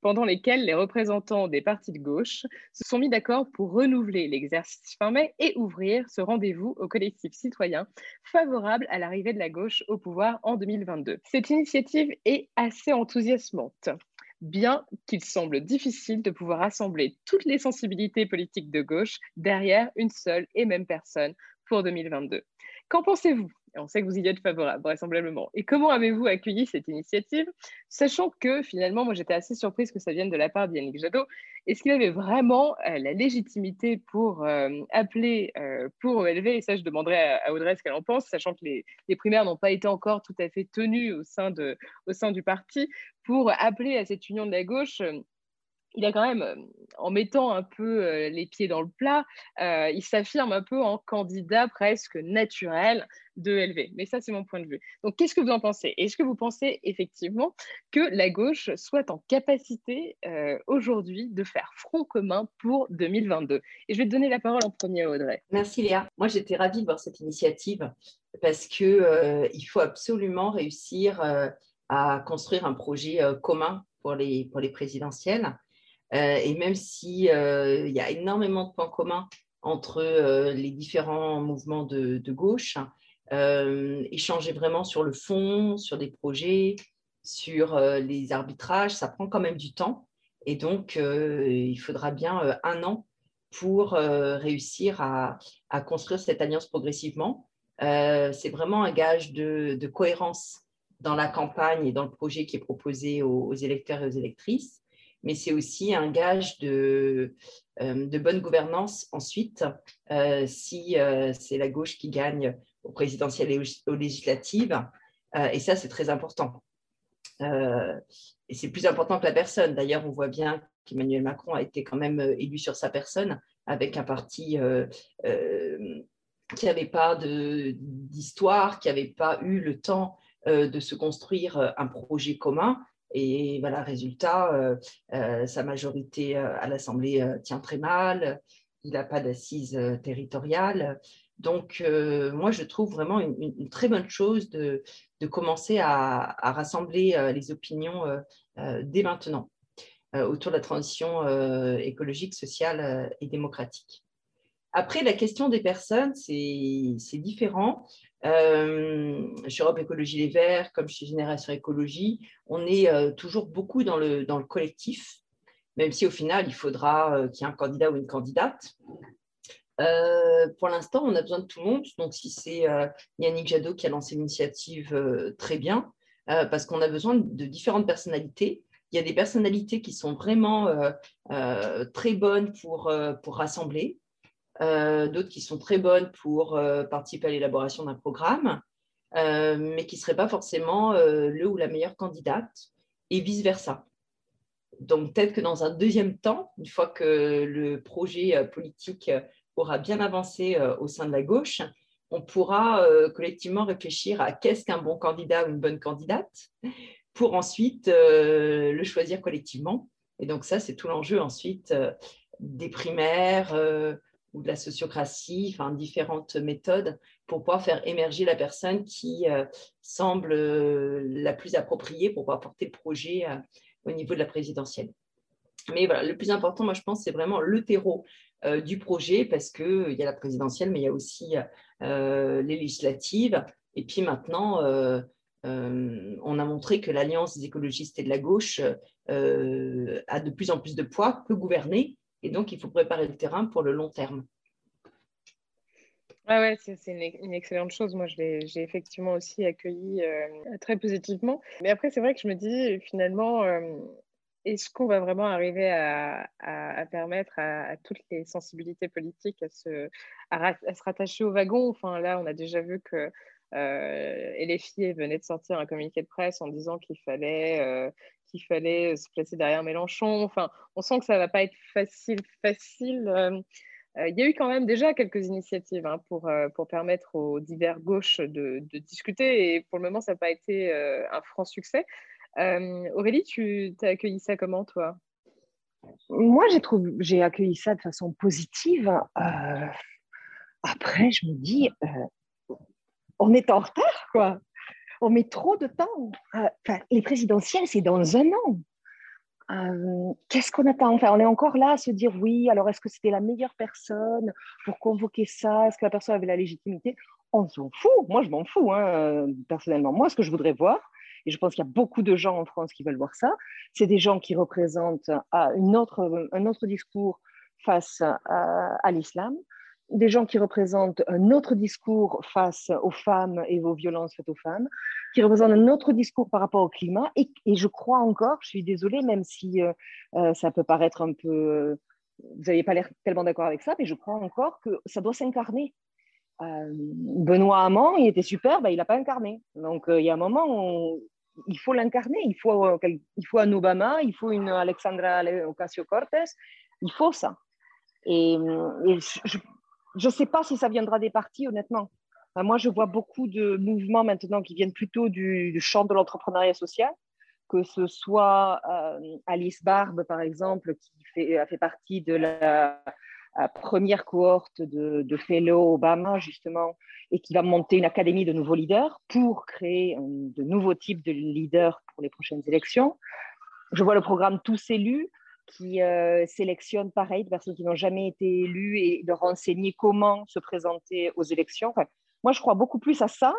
pendant lesquelles les représentants des partis de gauche se sont mis d'accord pour renouveler l'exercice fin mai et ouvrir ce rendez-vous au collectif citoyen favorable à l'arrivée de la gauche au pouvoir en 2022. Cette initiative est assez enthousiasmante bien qu'il semble difficile de pouvoir rassembler toutes les sensibilités politiques de gauche derrière une seule et même personne pour 2022. Qu'en pensez-vous? On sait que vous y êtes favorable, vraisemblablement. Et comment avez-vous accueilli cette initiative, sachant que finalement, moi j'étais assez surprise que ça vienne de la part d'Yannick Jadot. Est-ce qu'il avait vraiment euh, la légitimité pour euh, appeler euh, pour OLV Et ça, je demanderai à, Audrey ce qu'elle en pense, sachant que les, primaires n'ont pas été encore tout à fait tenues au sein du parti, pour appeler à cette union de la gauche il a quand même, euh, en mettant un peu euh, les pieds dans le plat, euh, il s'affirme un peu en candidat presque naturel de LV. Mais ça, c'est mon point de vue. Donc, qu'est-ce que vous en pensez? Est-ce que vous pensez effectivement que la gauche soit en capacité aujourd'hui de faire front commun pour 2022 Et je vais te donner la parole en premier, Audrey.
Merci Léa. Moi, j'étais ravie de voir cette initiative parce qu'il il faut absolument réussir à construire un projet commun pour les, pour les présidentielles. Euh, et même s'il euh, y a énormément de points communs entre euh, les différents mouvements de, gauche, échanger vraiment sur le fond, sur des projets, sur les arbitrages, ça prend quand même du temps. Et donc, il faudra bien un an pour réussir à, construire cette alliance progressivement. c'est vraiment un gage de, cohérence dans la campagne et dans le projet qui est proposé aux électeurs et aux électrices mais c'est aussi un gage de, euh, bonne gouvernance ensuite, euh, si euh, c'est la gauche qui gagne au présidentiel et aux, législatives. et ça, c'est très important. et c'est plus important que la personne. D'ailleurs, on voit bien qu'Emmanuel Macron a été quand même élu sur sa personne avec un parti qui n'avait pas d'histoire, qui n'avait pas eu le temps de se construire un projet commun et voilà, résultat, euh, euh, sa majorité euh, à l'Assemblée tient très mal, il n'a pas d'assises territoriales. Donc, moi, je trouve vraiment une, très bonne chose de, de commencer à, rassembler les opinions dès maintenant autour de la transition écologique, sociale et démocratique. Après, la question des personnes, c'est différent. Euh, chez Europe Écologie Les Verts, comme chez Génération Écologie, on est euh, toujours beaucoup dans le, collectif, même si au final, il faudra euh, qu'il y ait un candidat ou une candidate. pour l'instant, on a besoin de tout le monde. Donc, si c'est Yannick Jadot qui a lancé l'initiative, très bien, parce qu'on a besoin de différentes personnalités. Il y a des personnalités qui sont vraiment très bonnes pour, pour rassembler. Euh, d'autres qui sont très bonnes pour euh, participer à l'élaboration d'un programme, euh, mais qui ne seraient pas forcément le ou la meilleure candidate, et vice-versa. Donc peut-être que dans un deuxième temps, une fois que le projet politique aura bien avancé au sein de la gauche, on pourra collectivement réfléchir à qu'est-ce qu'un bon candidat ou une bonne candidate pour ensuite le choisir collectivement. Et donc ça, c'est tout l'enjeu ensuite des primaires, ou de la sociocratie, enfin différentes méthodes pour pouvoir faire émerger la personne qui euh, semble euh, la plus appropriée pour pouvoir porter le projet euh, au niveau de la présidentielle. Mais voilà, le plus important, moi je pense, c'est vraiment le terreau du projet parce qu'il y a la présidentielle, mais il y a aussi les législatives. Et puis maintenant, on a montré que l'alliance des écologistes et de la gauche a de plus en plus de poids, peut gouverner et donc, il faut préparer le terrain pour le long terme.
Ah ouais, c'est une, excellente chose. Moi, j'ai effectivement aussi accueilli euh, très positivement. Mais après, c'est vrai que je me dis, finalement, euh, est-ce qu'on va vraiment arriver à, permettre à, toutes les sensibilités politiques à se, se rattacher au wagon? Enfin, là, on a déjà vu que euh, et les de sortir un communiqué de presse en disant qu'il fallait, euh, qu'il fallait se placer derrière Mélenchon. Enfin, on sent que ça ne va pas être facile, facile. Euh, il y a eu quand même déjà quelques initiatives hein, pour, pour permettre aux divers gauches de, de, discuter et pour le moment, ça n'a pas été un franc succès. Aurélie, tu as accueilli ça comment, toi?
Moi, j'ai accueilli ça de façon positive. après, je me dis, on est en retard, quoi. On met trop de temps. Euh, les présidentielles, c'est dans un an. Euh, qu'est-ce qu'on attend? Enfin, on est encore là à se dire oui, alors est-ce que c'était la meilleure personne pour convoquer ça? Est-ce que la personne avait la légitimité? On s'en fout. Moi, je m'en fous, hein, personnellement. Moi, ce que je voudrais voir, et je pense qu'il y a beaucoup de gens en France qui veulent voir ça, c'est des gens qui représentent euh, un autre discours face à l'islam, des gens qui représentent un autre discours face aux femmes et aux violences faites aux femmes, qui représentent un autre discours par rapport au climat. Et, je crois encore, je suis désolée, même si euh, euh, ça peut paraître un peu... vous n'avez pas l'air tellement d'accord avec ça, mais je crois encore que ça doit s'incarner. Euh, Benoît Hamon, il était super, ben, il n'a pas incarné. Donc il y a un moment où il faut l'incarner. Il faut, un Obama, il faut une Alexandra Ocasio-Cortez, il faut ça. Et, je ne sais pas si ça viendra des partis, honnêtement. moi, je vois beaucoup de mouvements maintenant qui viennent plutôt du, champ de l'entrepreneuriat social, que ce soit euh, Alice Barbe, par exemple, qui fait, a fait partie de la, première cohorte de, de, Fellow Obama, justement, et qui va monter une académie de nouveaux leaders pour créer de nouveaux types de leaders pour les prochaines élections. Je vois le programme Tous élus, qui euh, sélectionne pareil des personnes qui n'ont jamais été élues et de renseigner comment se présenter aux élections. moi, je crois beaucoup plus à ça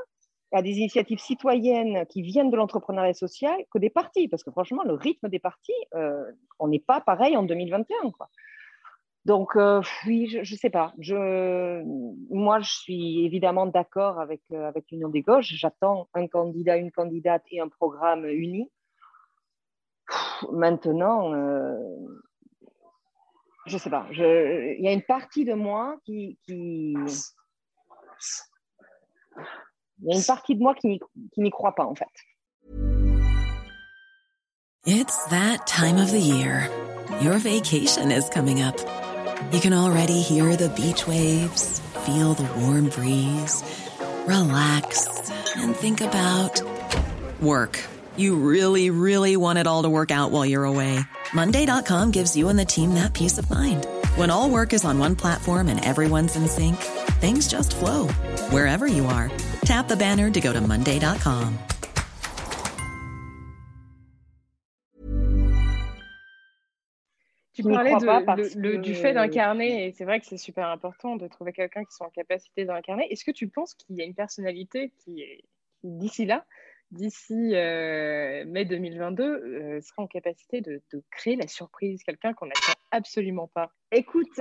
à des initiatives citoyennes qui viennent de l'entrepreneuriat social que des partis, parce que franchement, le rythme des partis, euh, on n'est pas pareil en 2021. Quoi. Donc, euh, oui, je ne sais pas. Je, moi, je suis évidemment d'accord avec, euh, avec l'Union des gauches. J'attends un candidat, une candidate et un programme uni. Maintenant, je ne sais pas. Il y a une partie de moi qui, qui il y a une partie de moi qui n'y croit pas en fait.
It's that time of the year. Your vacation is coming up. You can already hear the beach waves, feel the warm breeze, relax and think about work. You really, really want it all to work out while you're away. Monday.com gives you and the team that peace of mind. When all work is on one platform and everyone's in sync, things just flow wherever you are. Tap the banner to go to Monday.com.
Tu parlais de, du fait d'incarner, et c'est vrai que c'est super important de trouver quelqu'un qui soit en capacité d'incarner. Est-ce que tu penses qu'il y a une personnalité qui, est, d'ici là, d'ici euh, mai 2022, euh, sera en capacité de, créer la surprise, quelqu'un qu'on n'attend absolument pas
Écoute,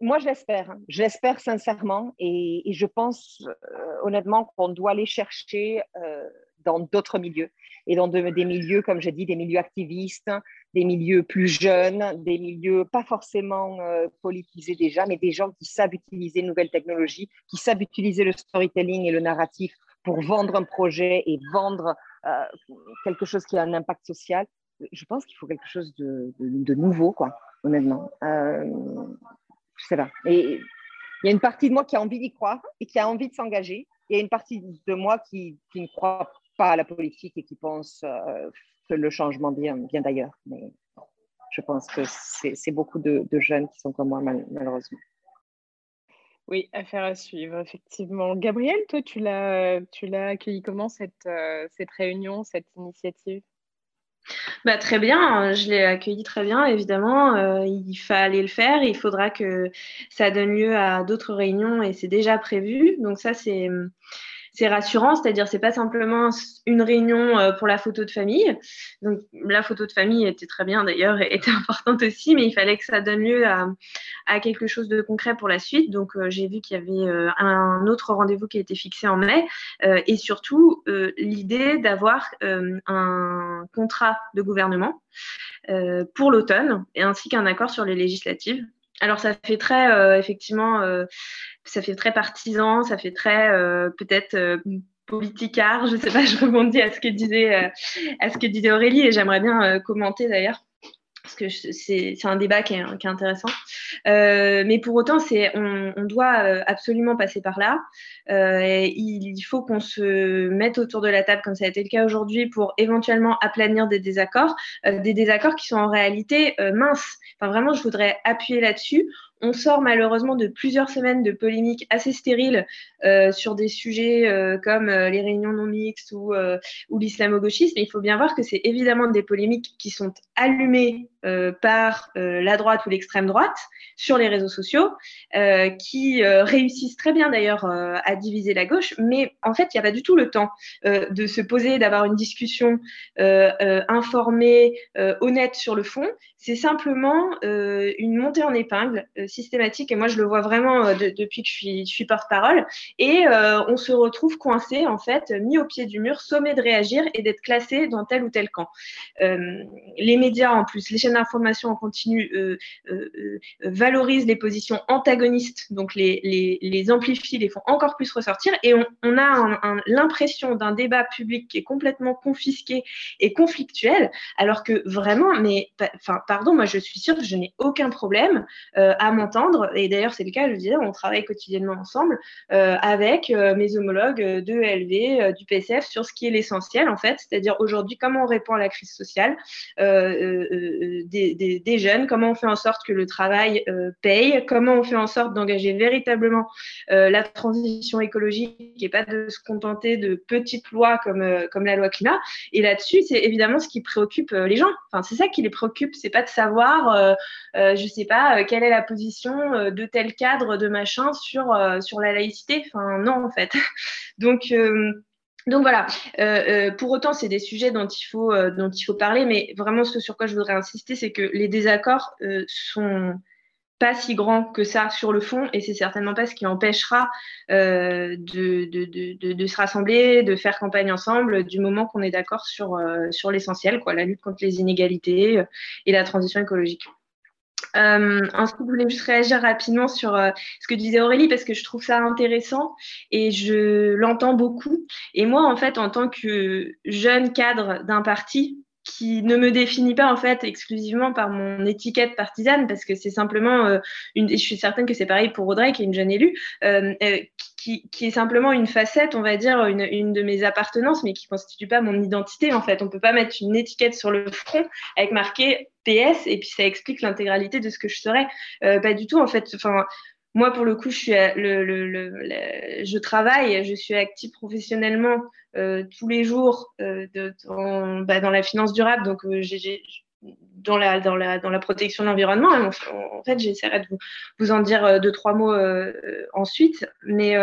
moi, je l'espère. Hein. Je l'espère sincèrement et, je pense euh, honnêtement qu'on doit aller chercher euh, dans d'autres milieux et dans des milieux, comme je dis, des milieux activistes, des milieux plus jeunes, des milieux pas forcément euh, politisés déjà, mais des gens qui savent utiliser de nouvelles technologies, qui savent utiliser le storytelling et le narratif pour vendre un projet et vendre quelque chose qui a un impact social. Je pense qu'il faut quelque chose de, nouveau, quoi, honnêtement je sais pas. Et il y a une partie de moi qui a envie d'y croire et qui a envie de s'engager. Il y a une partie de moi qui, ne croit pas à la politique et qui pense euh, que le changement vient d'ailleurs. Mais je pense que c'est beaucoup de, jeunes qui sont comme moi, malheureusement.
Oui, affaire à suivre, effectivement. Gabriel, toi, tu l'as accueilli comment cette, euh, cette réunion, cette initiative?
Bah, très bien, je l'ai accueilli très bien, évidemment. Euh, il fallait le faire. Il faudra que ça donne lieu à d'autres réunions et c'est déjà prévu. Donc ça, c'est c'est rassurant, c'est-à-dire c'est pas simplement une réunion euh, pour la photo de famille. Donc la photo de famille était très bien d'ailleurs, *laughs* était importante aussi, mais il fallait que ça donne lieu à, quelque chose de concret pour la suite. Donc euh, j'ai vu qu'il y avait euh, un autre rendez-vous qui a été fixé en mai et surtout l'idée d'avoir un contrat de gouvernement pour l'automne et ainsi qu'un accord sur les législatives. Alors ça fait très euh, effectivement, euh, ça fait très partisan, ça fait très euh, peut-être politicard. Je sais pas, *laughs* je rebondis à ce que disait à ce que disait Aurélie et j'aimerais bien commenter d'ailleurs parce que c'est un débat qui est, intéressant. Euh, mais pour autant, on, doit euh, absolument passer par là. Euh, il, faut qu'on se mette autour de la table, comme ça a été le cas aujourd'hui, pour éventuellement aplanir des désaccords, des désaccords qui sont en réalité minces. Enfin, vraiment, je voudrais appuyer là-dessus. On sort malheureusement de plusieurs semaines de polémiques assez stériles euh, sur des sujets euh, comme euh, les réunions non mixtes ou, ou l'islamo-gauchisme. Il faut bien voir que c'est évidemment des polémiques qui sont allumées par la droite ou l'extrême droite sur les réseaux sociaux, qui réussissent très bien d'ailleurs à diviser la gauche, mais en fait, il n'y a pas du tout le temps de se poser, d'avoir une discussion informée, honnête sur le fond. C'est simplement une montée en épingle systématique et moi je le vois vraiment euh, depuis que je suis, porte-parole. Et euh, on se retrouve coincé en fait mis au pied du mur sommé de réagir et d'être classé dans tel ou tel camp. Euh, les médias en plus les chaînes d'information en continu valorisent les positions antagonistes donc les, les, amplifient les font encore plus ressortir. Et on, a l'impression d'un débat public qui est complètement confisqué et conflictuel alors que vraiment mais pardon moi je suis sûre que je n'ai aucun problème à m'entendre. Et d'ailleurs, c'est le cas, je disais, on travaille quotidiennement ensemble euh, avec euh, mes homologues de LV, euh, du PCF, sur ce qui est l'essentiel, en fait, c'est-à-dire aujourd'hui, comment on répond à la crise sociale des, jeunes, comment on fait en sorte que le travail paye, comment on fait en sorte d'engager véritablement la transition écologique et pas de se contenter de petites lois comme, comme la loi climat. Et là-dessus, c'est évidemment ce qui préoccupe les gens. Enfin, c'est ça qui les préoccupe, c'est pas de savoir, je sais pas, quelle est la position proposition de tel cadre, de machin sur, sur la laïcité. Enfin, non, en fait. *laughs* Donc, donc voilà, pour autant, c'est des sujets dont il, faut, dont il faut parler, mais vraiment ce sur quoi je voudrais insister, c'est que les désaccords sont pas si grands que ça sur le fond, et c'est certainement pas ce qui empêchera de, de, de, se rassembler, de faire campagne ensemble, du moment qu'on est d'accord sur, sur l'essentiel, quoi, la lutte contre les inégalités et la transition écologique. Euh, ensuite, je voulais juste réagir rapidement sur euh, ce que disait Aurélie parce que je trouve ça intéressant et je l'entends beaucoup. Et moi, en fait, en tant que jeune cadre d'un parti, qui ne me définit pas en fait exclusivement par mon étiquette partisane parce que c'est simplement euh, une je suis certaine que c'est pareil pour Audrey qui est une jeune élue euh, euh, qui, est simplement une facette on va dire une, une de mes appartenances mais qui constitue pas mon identité en fait. On peut pas mettre une étiquette sur le front avec marqué PS et puis ça explique l'intégralité de ce que je serais. Pas du tout en fait. Enfin moi, pour le coup, je, suis le, le, je travaille, je suis active professionnellement euh, tous les jours euh, dans, bah, dans, la finance durable. Donc, euh, j'ai dans la, protection de l'environnement. En, fait, j'essaierai de vous, en dire deux, trois mots ensuite. Mais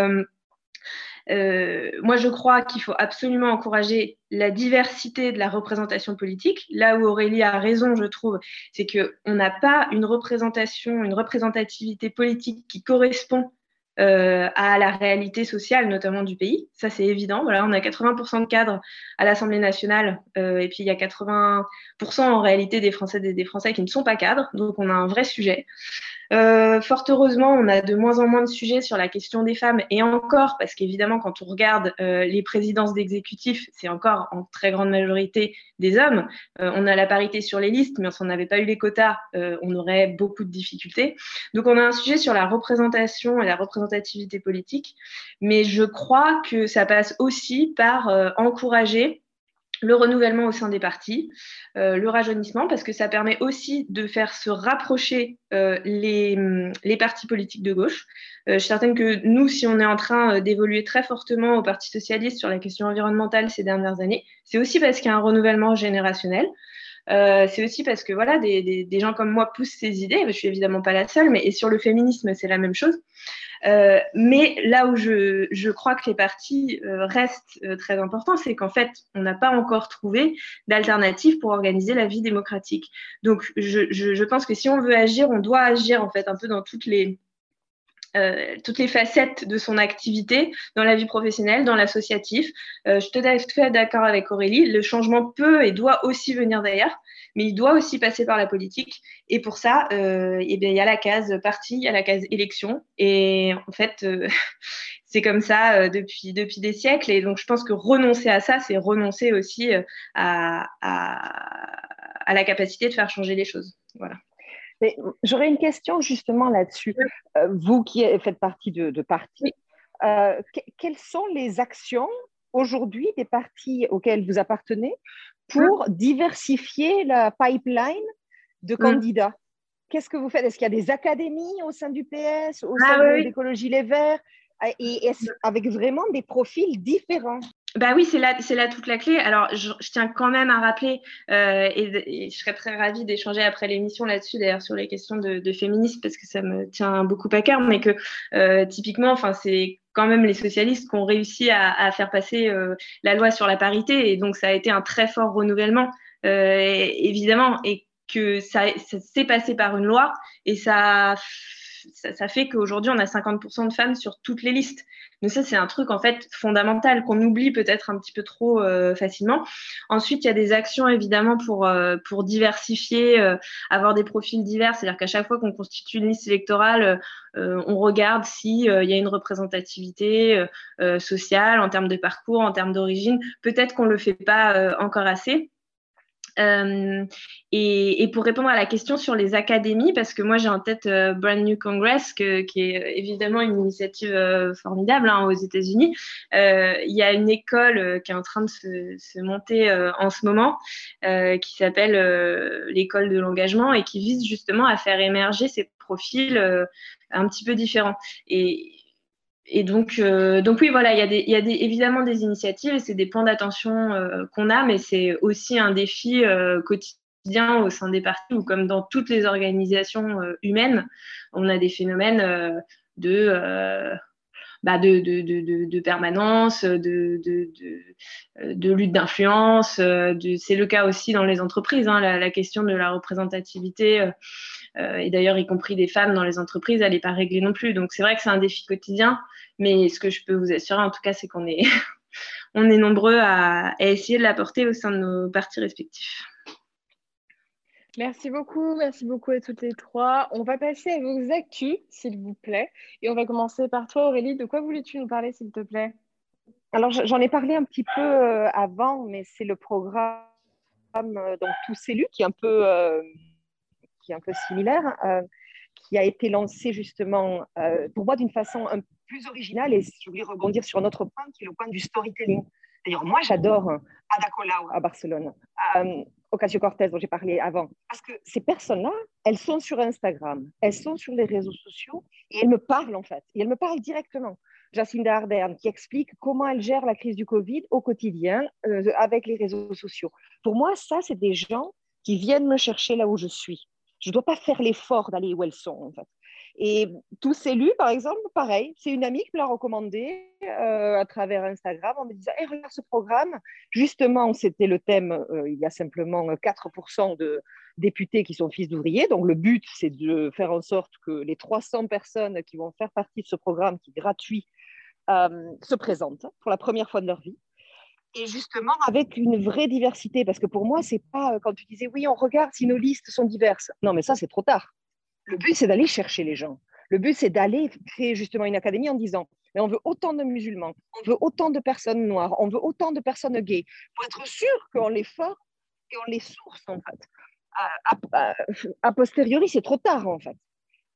euh, moi, je crois qu'il faut absolument encourager la diversité de la représentation politique. Là où Aurélie a raison, je trouve, c'est qu'on n'a pas une représentation, une représentativité politique qui correspond euh, à la réalité sociale, notamment du pays. Ça, c'est évident. Voilà, on a 80% de cadres à l'Assemblée nationale, euh, et puis il y a 80% en réalité des Français des, des Français qui ne sont pas cadres. Donc, on a un vrai sujet. Euh, fort heureusement, on a de moins en moins de sujets sur la question des femmes, et encore, parce qu'évidemment, quand on regarde euh, les présidences d'exécutifs, c'est encore en très grande majorité des hommes. Euh, on a la parité sur les listes, mais si on n'avait pas eu les quotas, euh, on aurait beaucoup de difficultés. Donc, on a un sujet sur la représentation et la représentativité politique, mais je crois que ça passe aussi par euh, encourager le renouvellement au sein des partis, euh, le rajeunissement, parce que ça permet aussi de faire se rapprocher euh, les, les, partis politiques de gauche. Euh, je suis certaine que nous, si on est en train d'évoluer très fortement au Parti socialiste sur la question environnementale ces dernières années, c'est aussi parce qu'il y a un renouvellement générationnel. Euh, c'est aussi parce que voilà, des, des, des, gens comme moi poussent ces idées. Je suis évidemment pas la seule, mais et sur le féminisme, c'est la même chose. Euh, mais là où je, je, crois que les partis euh, restent euh, très importants, c'est qu'en fait, on n'a pas encore trouvé d'alternative pour organiser la vie démocratique. Donc, je, je, je, pense que si on veut agir, on doit agir en fait un peu dans toutes les euh, toutes les facettes de son activité dans la vie professionnelle, dans l'associatif. Euh, je suis tout à fait d'accord avec Aurélie. Le changement peut et doit aussi venir d'ailleurs, mais il doit aussi passer par la politique. Et pour ça, euh, eh bien, il y a la case parti, il y a la case élection. Et en fait, euh, *laughs* c'est comme ça euh, depuis, depuis des siècles. Et donc, je pense que renoncer à ça, c'est renoncer aussi à, à, à la capacité de faire changer les choses. Voilà.
J'aurais une question justement là-dessus. Euh, vous qui faites partie de, de partis, euh, quelles sont les actions aujourd'hui des partis auxquels vous appartenez pour diversifier la pipeline de candidats? Qu'est-ce que vous faites? Est-ce qu'il y a des académies au sein du PS, au ah sein de l'écologie Les Verts, et, et avec vraiment des profils différents?
Bah oui, c'est là, c'est là toute la clé. Alors, je, tiens quand même à rappeler, euh, et, je serais très ravie d'échanger après l'émission là-dessus, d'ailleurs, sur les questions de, féminisme, parce que ça me tient beaucoup à cœur, mais que euh, typiquement, enfin, c'est quand même les socialistes qui ont réussi à, faire passer euh, la loi sur la parité, et donc ça a été un très fort renouvellement, évidemment, et que ça, ça s'est passé par une loi, et ça ça, ça fait qu'aujourd'hui, on a 50% de femmes sur toutes les listes. Ça, c'est un truc en fait fondamental qu'on oublie peut-être un petit peu trop euh, facilement. Ensuite, il y a des actions évidemment pour, euh, pour diversifier, euh, avoir des profils divers. C'est-à-dire qu'à chaque fois qu'on constitue une liste électorale, on regarde s'il euh, y a une représentativité sociale en termes de parcours, en termes d'origine. Peut-être qu'on ne le fait pas encore assez. Euh, et, pour répondre à la question sur les académies, parce que moi j'ai en tête euh, Brand New Congress, qui est évidemment une initiative euh, formidable hein, aux États-Unis. Euh, il y a une école qui est en train de se, monter en ce moment, qui s'appelle l'école de l'engagement et qui vise justement à faire émerger ces profils un petit peu différents. Et donc, euh, donc oui, voilà, il y a, des, y a des, évidemment des initiatives et c'est des points d'attention euh, qu'on a, mais c'est aussi un défi euh, quotidien au sein des partis ou comme dans toutes les organisations humaines, on a des phénomènes de bah, de, de, de, de, permanence, de, de lutte d'influence. C'est le cas aussi dans les entreprises. Hein, la, question de la représentativité, et d'ailleurs y compris des femmes dans les entreprises, elle n'est pas réglée non plus. Donc c'est vrai que c'est un défi quotidien, mais ce que je peux vous assurer en tout cas, c'est qu'on est, *laughs* on est nombreux à, à essayer de l'apporter au sein de nos partis respectifs.
Merci beaucoup, merci beaucoup à toutes les trois. On va passer à vos actus, s'il vous plaît. Et on va commencer par toi, Aurélie. De quoi voulais-tu nous parler, s'il te plaît?
Alors, j'en ai parlé un petit peu euh, avant, mais c'est le programme euh, donc, Tous élus, qui est un peu, euh, qui est un peu similaire, qui a été lancé justement, pour moi, d'une façon un peu plus originale. Et je voulais rebondir sur un autre point, qui est le point du storytelling. D'ailleurs, moi, j'adore Ada Colau à Barcelone. Ocasio-Cortez dont j'ai parlé avant. Parce que ces personnes-là, elles sont sur Instagram, elles sont sur les réseaux sociaux et elles me parlent en fait. Et elles me parlent directement. Jacinda Ardern qui explique comment elle gère la crise du Covid au quotidien euh, avec les réseaux sociaux. Pour moi, ça, c'est des gens qui viennent me chercher là où je suis. Je ne dois pas faire l'effort d'aller où elles sont. Et tous élus, par exemple, pareil, c'est une amie qui me l'a recommandé euh, à travers Instagram en me disant hey, Regarde ce programme. Justement, c'était le thème euh, il y a simplement 4% de députés qui sont fils d'ouvriers. Donc, le but, c'est de faire en sorte que les 300 personnes qui vont faire partie de ce programme qui est gratuit euh, se présentent pour la première fois de leur vie. Et justement, avec une vraie diversité, parce que pour moi, c'est pas quand tu disais oui, on regarde si nos listes sont diverses. Non, mais ça, c'est trop tard le but, c'est d'aller chercher les gens. Le but, c'est d'aller créer justement une académie en disant, mais on veut autant de musulmans, on veut autant de personnes noires, on veut autant de personnes gays, pour être sûr qu'on les forme et on les source, en fait. A, posteriori, c'est trop tard, en fait.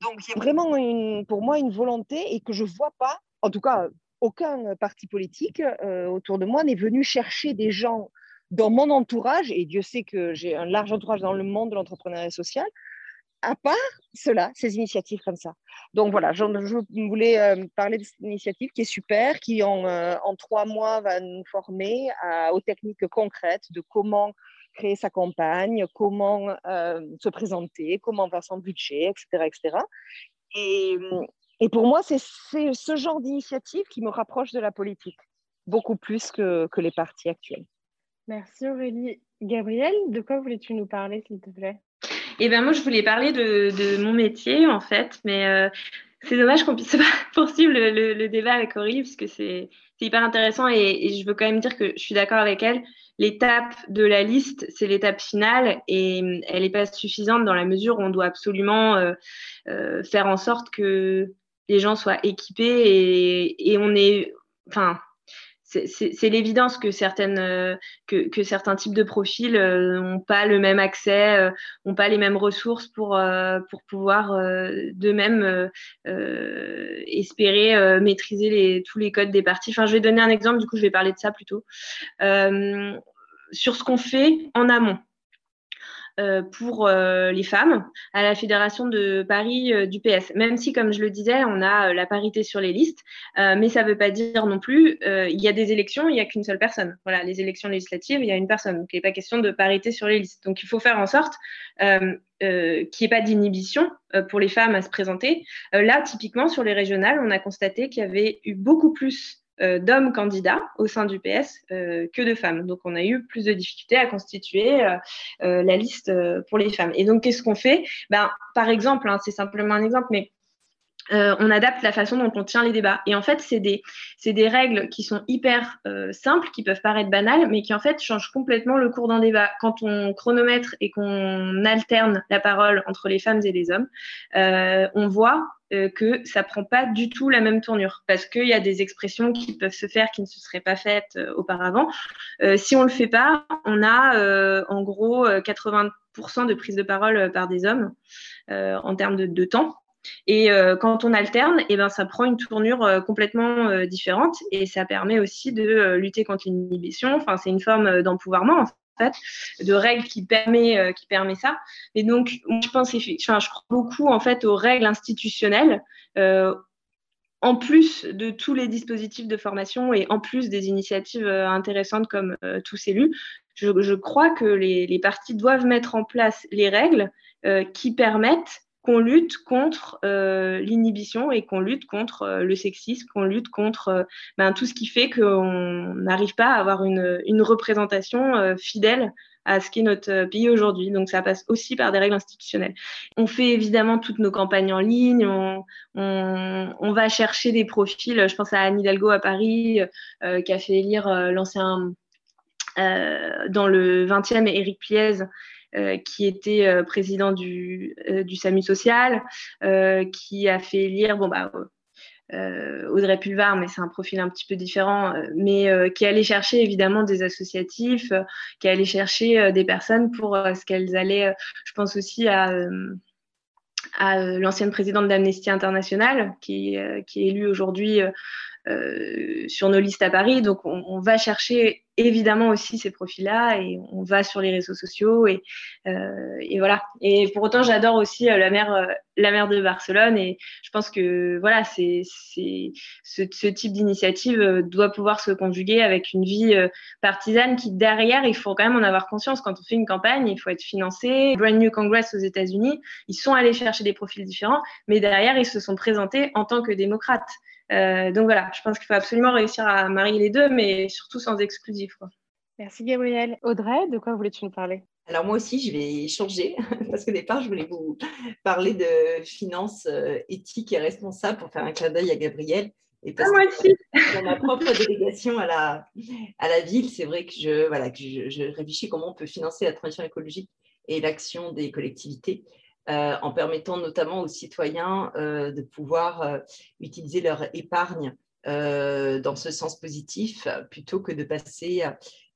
Donc, il y a vraiment, une, pour moi, une volonté et que je vois pas, en tout cas, aucun parti politique euh, autour de moi n'est venu chercher des gens dans mon entourage, et Dieu sait que j'ai un large entourage dans le monde de l'entrepreneuriat social, à part cela, ces initiatives comme ça. Donc voilà, je, voulais euh, parler de cette initiative qui est super, qui en, euh, trois mois va nous former aux techniques concrètes de comment créer sa campagne, comment euh, se présenter, comment faire son budget, etc. etc. Et, et pour moi, c'est ce genre d'initiative qui me rapproche de la politique, beaucoup plus que, que les partis actuels.
Merci Aurélie. Gabrielle, de quoi voulais-tu nous parler, s'il te plaît?
Et ben moi, je voulais parler de, mon métier, en fait, mais euh, c'est dommage qu'on puisse *laughs* pas poursuivre le, débat avec Aurélie, puisque c'est hyper intéressant et, je veux quand même dire que je suis d'accord avec elle. L'étape de la liste, c'est l'étape finale et elle n'est pas suffisante dans la mesure où on doit absolument euh, euh, faire en sorte que les gens soient équipés et, on est, enfin, c'est l'évidence que certaines euh, que, certains types de profils n'ont euh, pas le même accès, n'ont euh, pas les mêmes ressources pour pour pouvoir d'eux-mêmes espérer maîtriser les, tous les codes des parties. Enfin, je vais donner un exemple. Du coup, je vais parler de ça plutôt sur ce qu'on fait en amont. Euh, pour euh, les femmes à la Fédération de Paris euh, du PS. Même si, comme je le disais, on a la parité sur les listes, mais ça ne veut pas dire non plus, il y a des élections, il n'y a qu'une seule personne. Voilà, les élections législatives, il y a une personne. Donc, il n'est pas question de parité sur les listes. Donc, il faut faire en sorte qu'il n'y ait pas d'inhibition pour les femmes à se présenter. là, typiquement, sur les régionales, on a constaté qu'il y avait eu beaucoup plus d'hommes candidats au sein du PS euh, que de femmes. Donc, on a eu plus de difficultés à constituer euh, la liste pour les femmes. Et donc, qu'est-ce qu'on fait? Ben, Par exemple, hein, c'est simplement un exemple, mais on adapte la façon dont on tient les débats. Et en fait, c'est des, règles qui sont hyper simples, qui peuvent paraître banales, mais qui en fait changent complètement le cours d'un débat. Quand on chronomètre et qu'on alterne la parole entre les femmes et les hommes, on voit euh, que ça prend pas du tout la même tournure parce qu'il y a des expressions qui peuvent se faire qui ne se seraient pas faites euh, auparavant. Euh, si on le fait pas, on a en gros 80% de prise de parole par des hommes en termes de, temps. Et quand on alterne, et eh ben, ça prend une tournure complètement différente et ça permet aussi de lutter contre l'inhibition. Enfin, c'est une forme d'empouvoirment de règles qui permet, euh, qui permet ça. Et donc, je pense, enfin, je crois beaucoup en fait aux règles institutionnelles. Euh, en plus de tous les dispositifs de formation et en plus des initiatives euh, intéressantes comme tous élus, je, crois que les, les, partis doivent mettre en place les règles qui permettent qu'on lutte contre euh, l'inhibition et qu'on lutte contre euh, le sexisme, qu'on lutte contre euh, ben, tout ce qui fait qu'on n'arrive pas à avoir une, une représentation fidèle à ce qu'est notre pays aujourd'hui. Donc ça passe aussi par des règles institutionnelles. On fait évidemment toutes nos campagnes en ligne, on, on, on va chercher des profils, je pense à Anne Hidalgo à Paris, qui a fait élire l'ancien dans le 20e Éric Pliez, euh, qui était euh, président du, euh, du SAMU social, qui a fait lire, bon, bah, Audrey Pulvar, mais c'est un profil un petit peu différent, mais qui allait chercher évidemment des associatifs, qui allait chercher des personnes pour ce qu'elles allaient, je pense aussi à, à l'ancienne présidente d'Amnesty International, qui, qui est élue aujourd'hui sur nos listes à Paris. Donc on va chercher évidemment aussi ces profils-là et on va sur les réseaux sociaux et, euh, voilà. Et pour autant, j'adore aussi euh, la mer, euh, de Barcelone et je pense que voilà, c'est, c'est ce, ce, type d'initiative doit pouvoir se conjuguer avec une vie partisane qui derrière, il faut quand même en avoir conscience. Quand on fait une campagne, il faut être financé. Brand New Congress aux États-Unis, ils sont allés chercher des profils différents, mais derrière, ils se sont présentés en tant que démocrates. Euh, donc voilà, je pense qu'il faut absolument réussir à marier les deux, mais surtout sans exclusif.
Merci Gabrielle. Audrey, de quoi voulais-tu nous parler?
Alors moi aussi, je vais changer *laughs* parce qu'au départ, je voulais vous parler de finances euh, éthiques et responsables pour faire un clin d'œil à Gabrielle.
Et parce ah, moi aussi.
dans ma propre délégation à la, à la ville, c'est vrai que, je, voilà, que je, je réfléchis comment on peut financer la transition écologique et l'action des collectivités. Euh, en permettant notamment aux citoyens euh, de pouvoir euh, utiliser leur épargne dans ce sens positif plutôt que de passer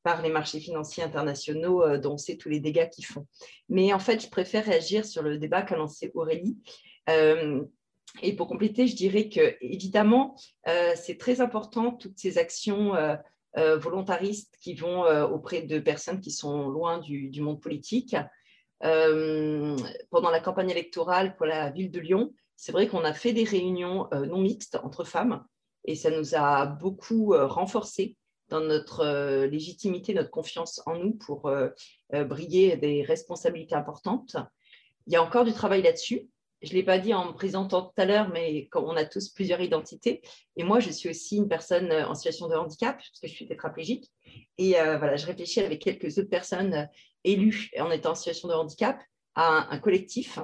par les marchés financiers internationaux dont on sait tous les dégâts qu'ils font. Mais en fait, je préfère réagir sur le débat qu'a lancé Aurélie. et pour compléter, je dirais que évidemment, c'est très important toutes ces actions volontaristes qui vont auprès de personnes qui sont loin du, du monde politique. Euh, pendant la campagne électorale pour la ville de Lyon, c'est vrai qu'on a fait des réunions euh, non mixtes entre femmes et ça nous a beaucoup euh, renforcé dans notre légitimité, notre confiance en nous pour briller des responsabilités importantes. Il y a encore du travail là-dessus. Je ne l'ai pas dit en me présentant tout à l'heure, mais on a tous plusieurs identités. Et moi, je suis aussi une personne en situation de handicap, parce que je suis tétraplégique. Et voilà, je réfléchis avec quelques autres personnes élus en étant en situation de handicap à un, collectif,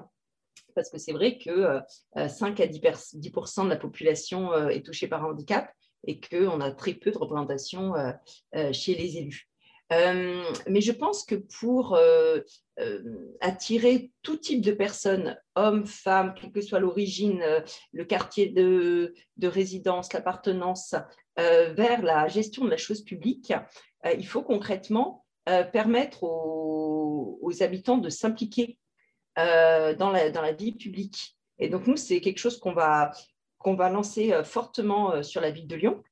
parce que c'est vrai que 5 euh, à 10%, de la population euh, est touchée par un handicap et qu'on a très peu de représentation euh, chez les élus. mais je pense que pour attirer tout type de personnes, hommes, femmes, quelle que soit l'origine, le quartier de, de résidence, l'appartenance, vers la gestion de la chose publique, il faut concrètement euh, permettre aux, habitants de s'impliquer euh, dans, la, vie publique. Et donc, nous, c'est quelque chose qu'on va, qu'on va lancer euh, fortement sur la ville de Lyon.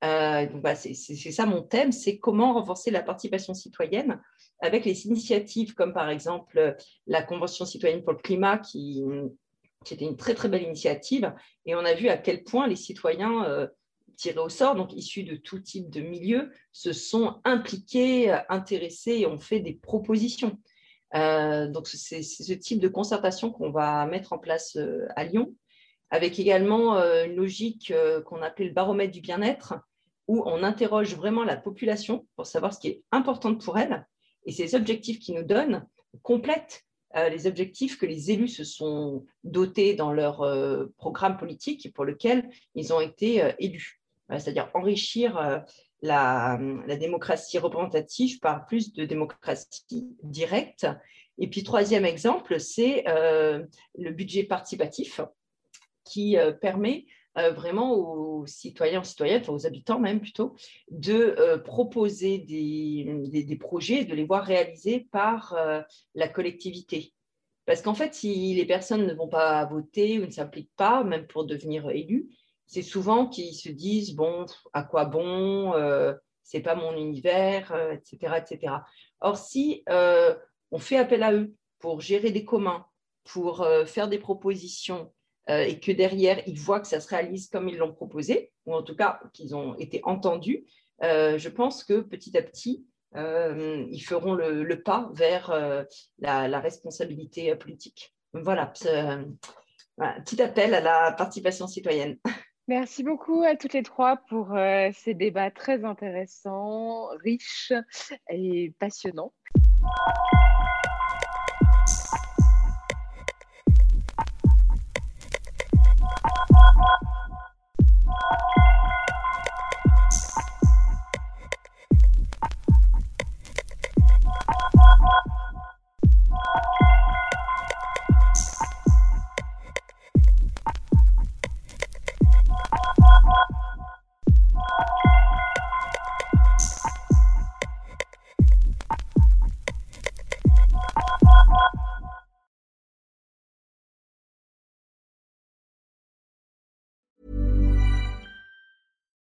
Bah, c'est ça mon thème, c'est comment renforcer la participation citoyenne avec les initiatives comme par exemple la Convention citoyenne pour le climat qui, qui était une très très belle initiative et on a vu à quel point les citoyens tirés au sort, donc issus de tout type de milieu, se sont impliqués, intéressés et ont fait des propositions. Euh, donc, c'est ce type de concertation qu'on va mettre en place euh, à Lyon, avec également euh, une logique qu'on appelle le baromètre du bien-être, où on interroge vraiment la population pour savoir ce qui est important pour elle. Et ces objectifs qui nous donnent complètent les objectifs que les élus se sont dotés dans leur programme politique pour lequel ils ont été élus c'est-à-dire enrichir euh, la, démocratie représentative par plus de démocratie directe. Et puis, troisième exemple, c'est euh, le budget participatif qui euh, permet vraiment aux citoyens, aux citoyennes, aux habitants même plutôt, de proposer des, des, projets, de les voir réalisés par la collectivité. Parce qu'en fait, si les personnes ne vont pas voter ou ne s'impliquent pas, même pour devenir élus, c'est souvent qu'ils se disent bon, à quoi bon, euh, c'est pas mon univers, etc., euh, etc. Or, si euh, on fait appel à eux pour gérer des communs, pour euh, faire des propositions, et que derrière ils voient que ça se réalise comme ils l'ont proposé, ou en tout cas qu'ils ont été entendus, je pense que petit à petit, ils feront le, pas vers la, responsabilité politique. Voilà, petit appel à la participation citoyenne. *laughs*
Merci beaucoup à toutes les trois pour ces débats très intéressants, riches et passionnants.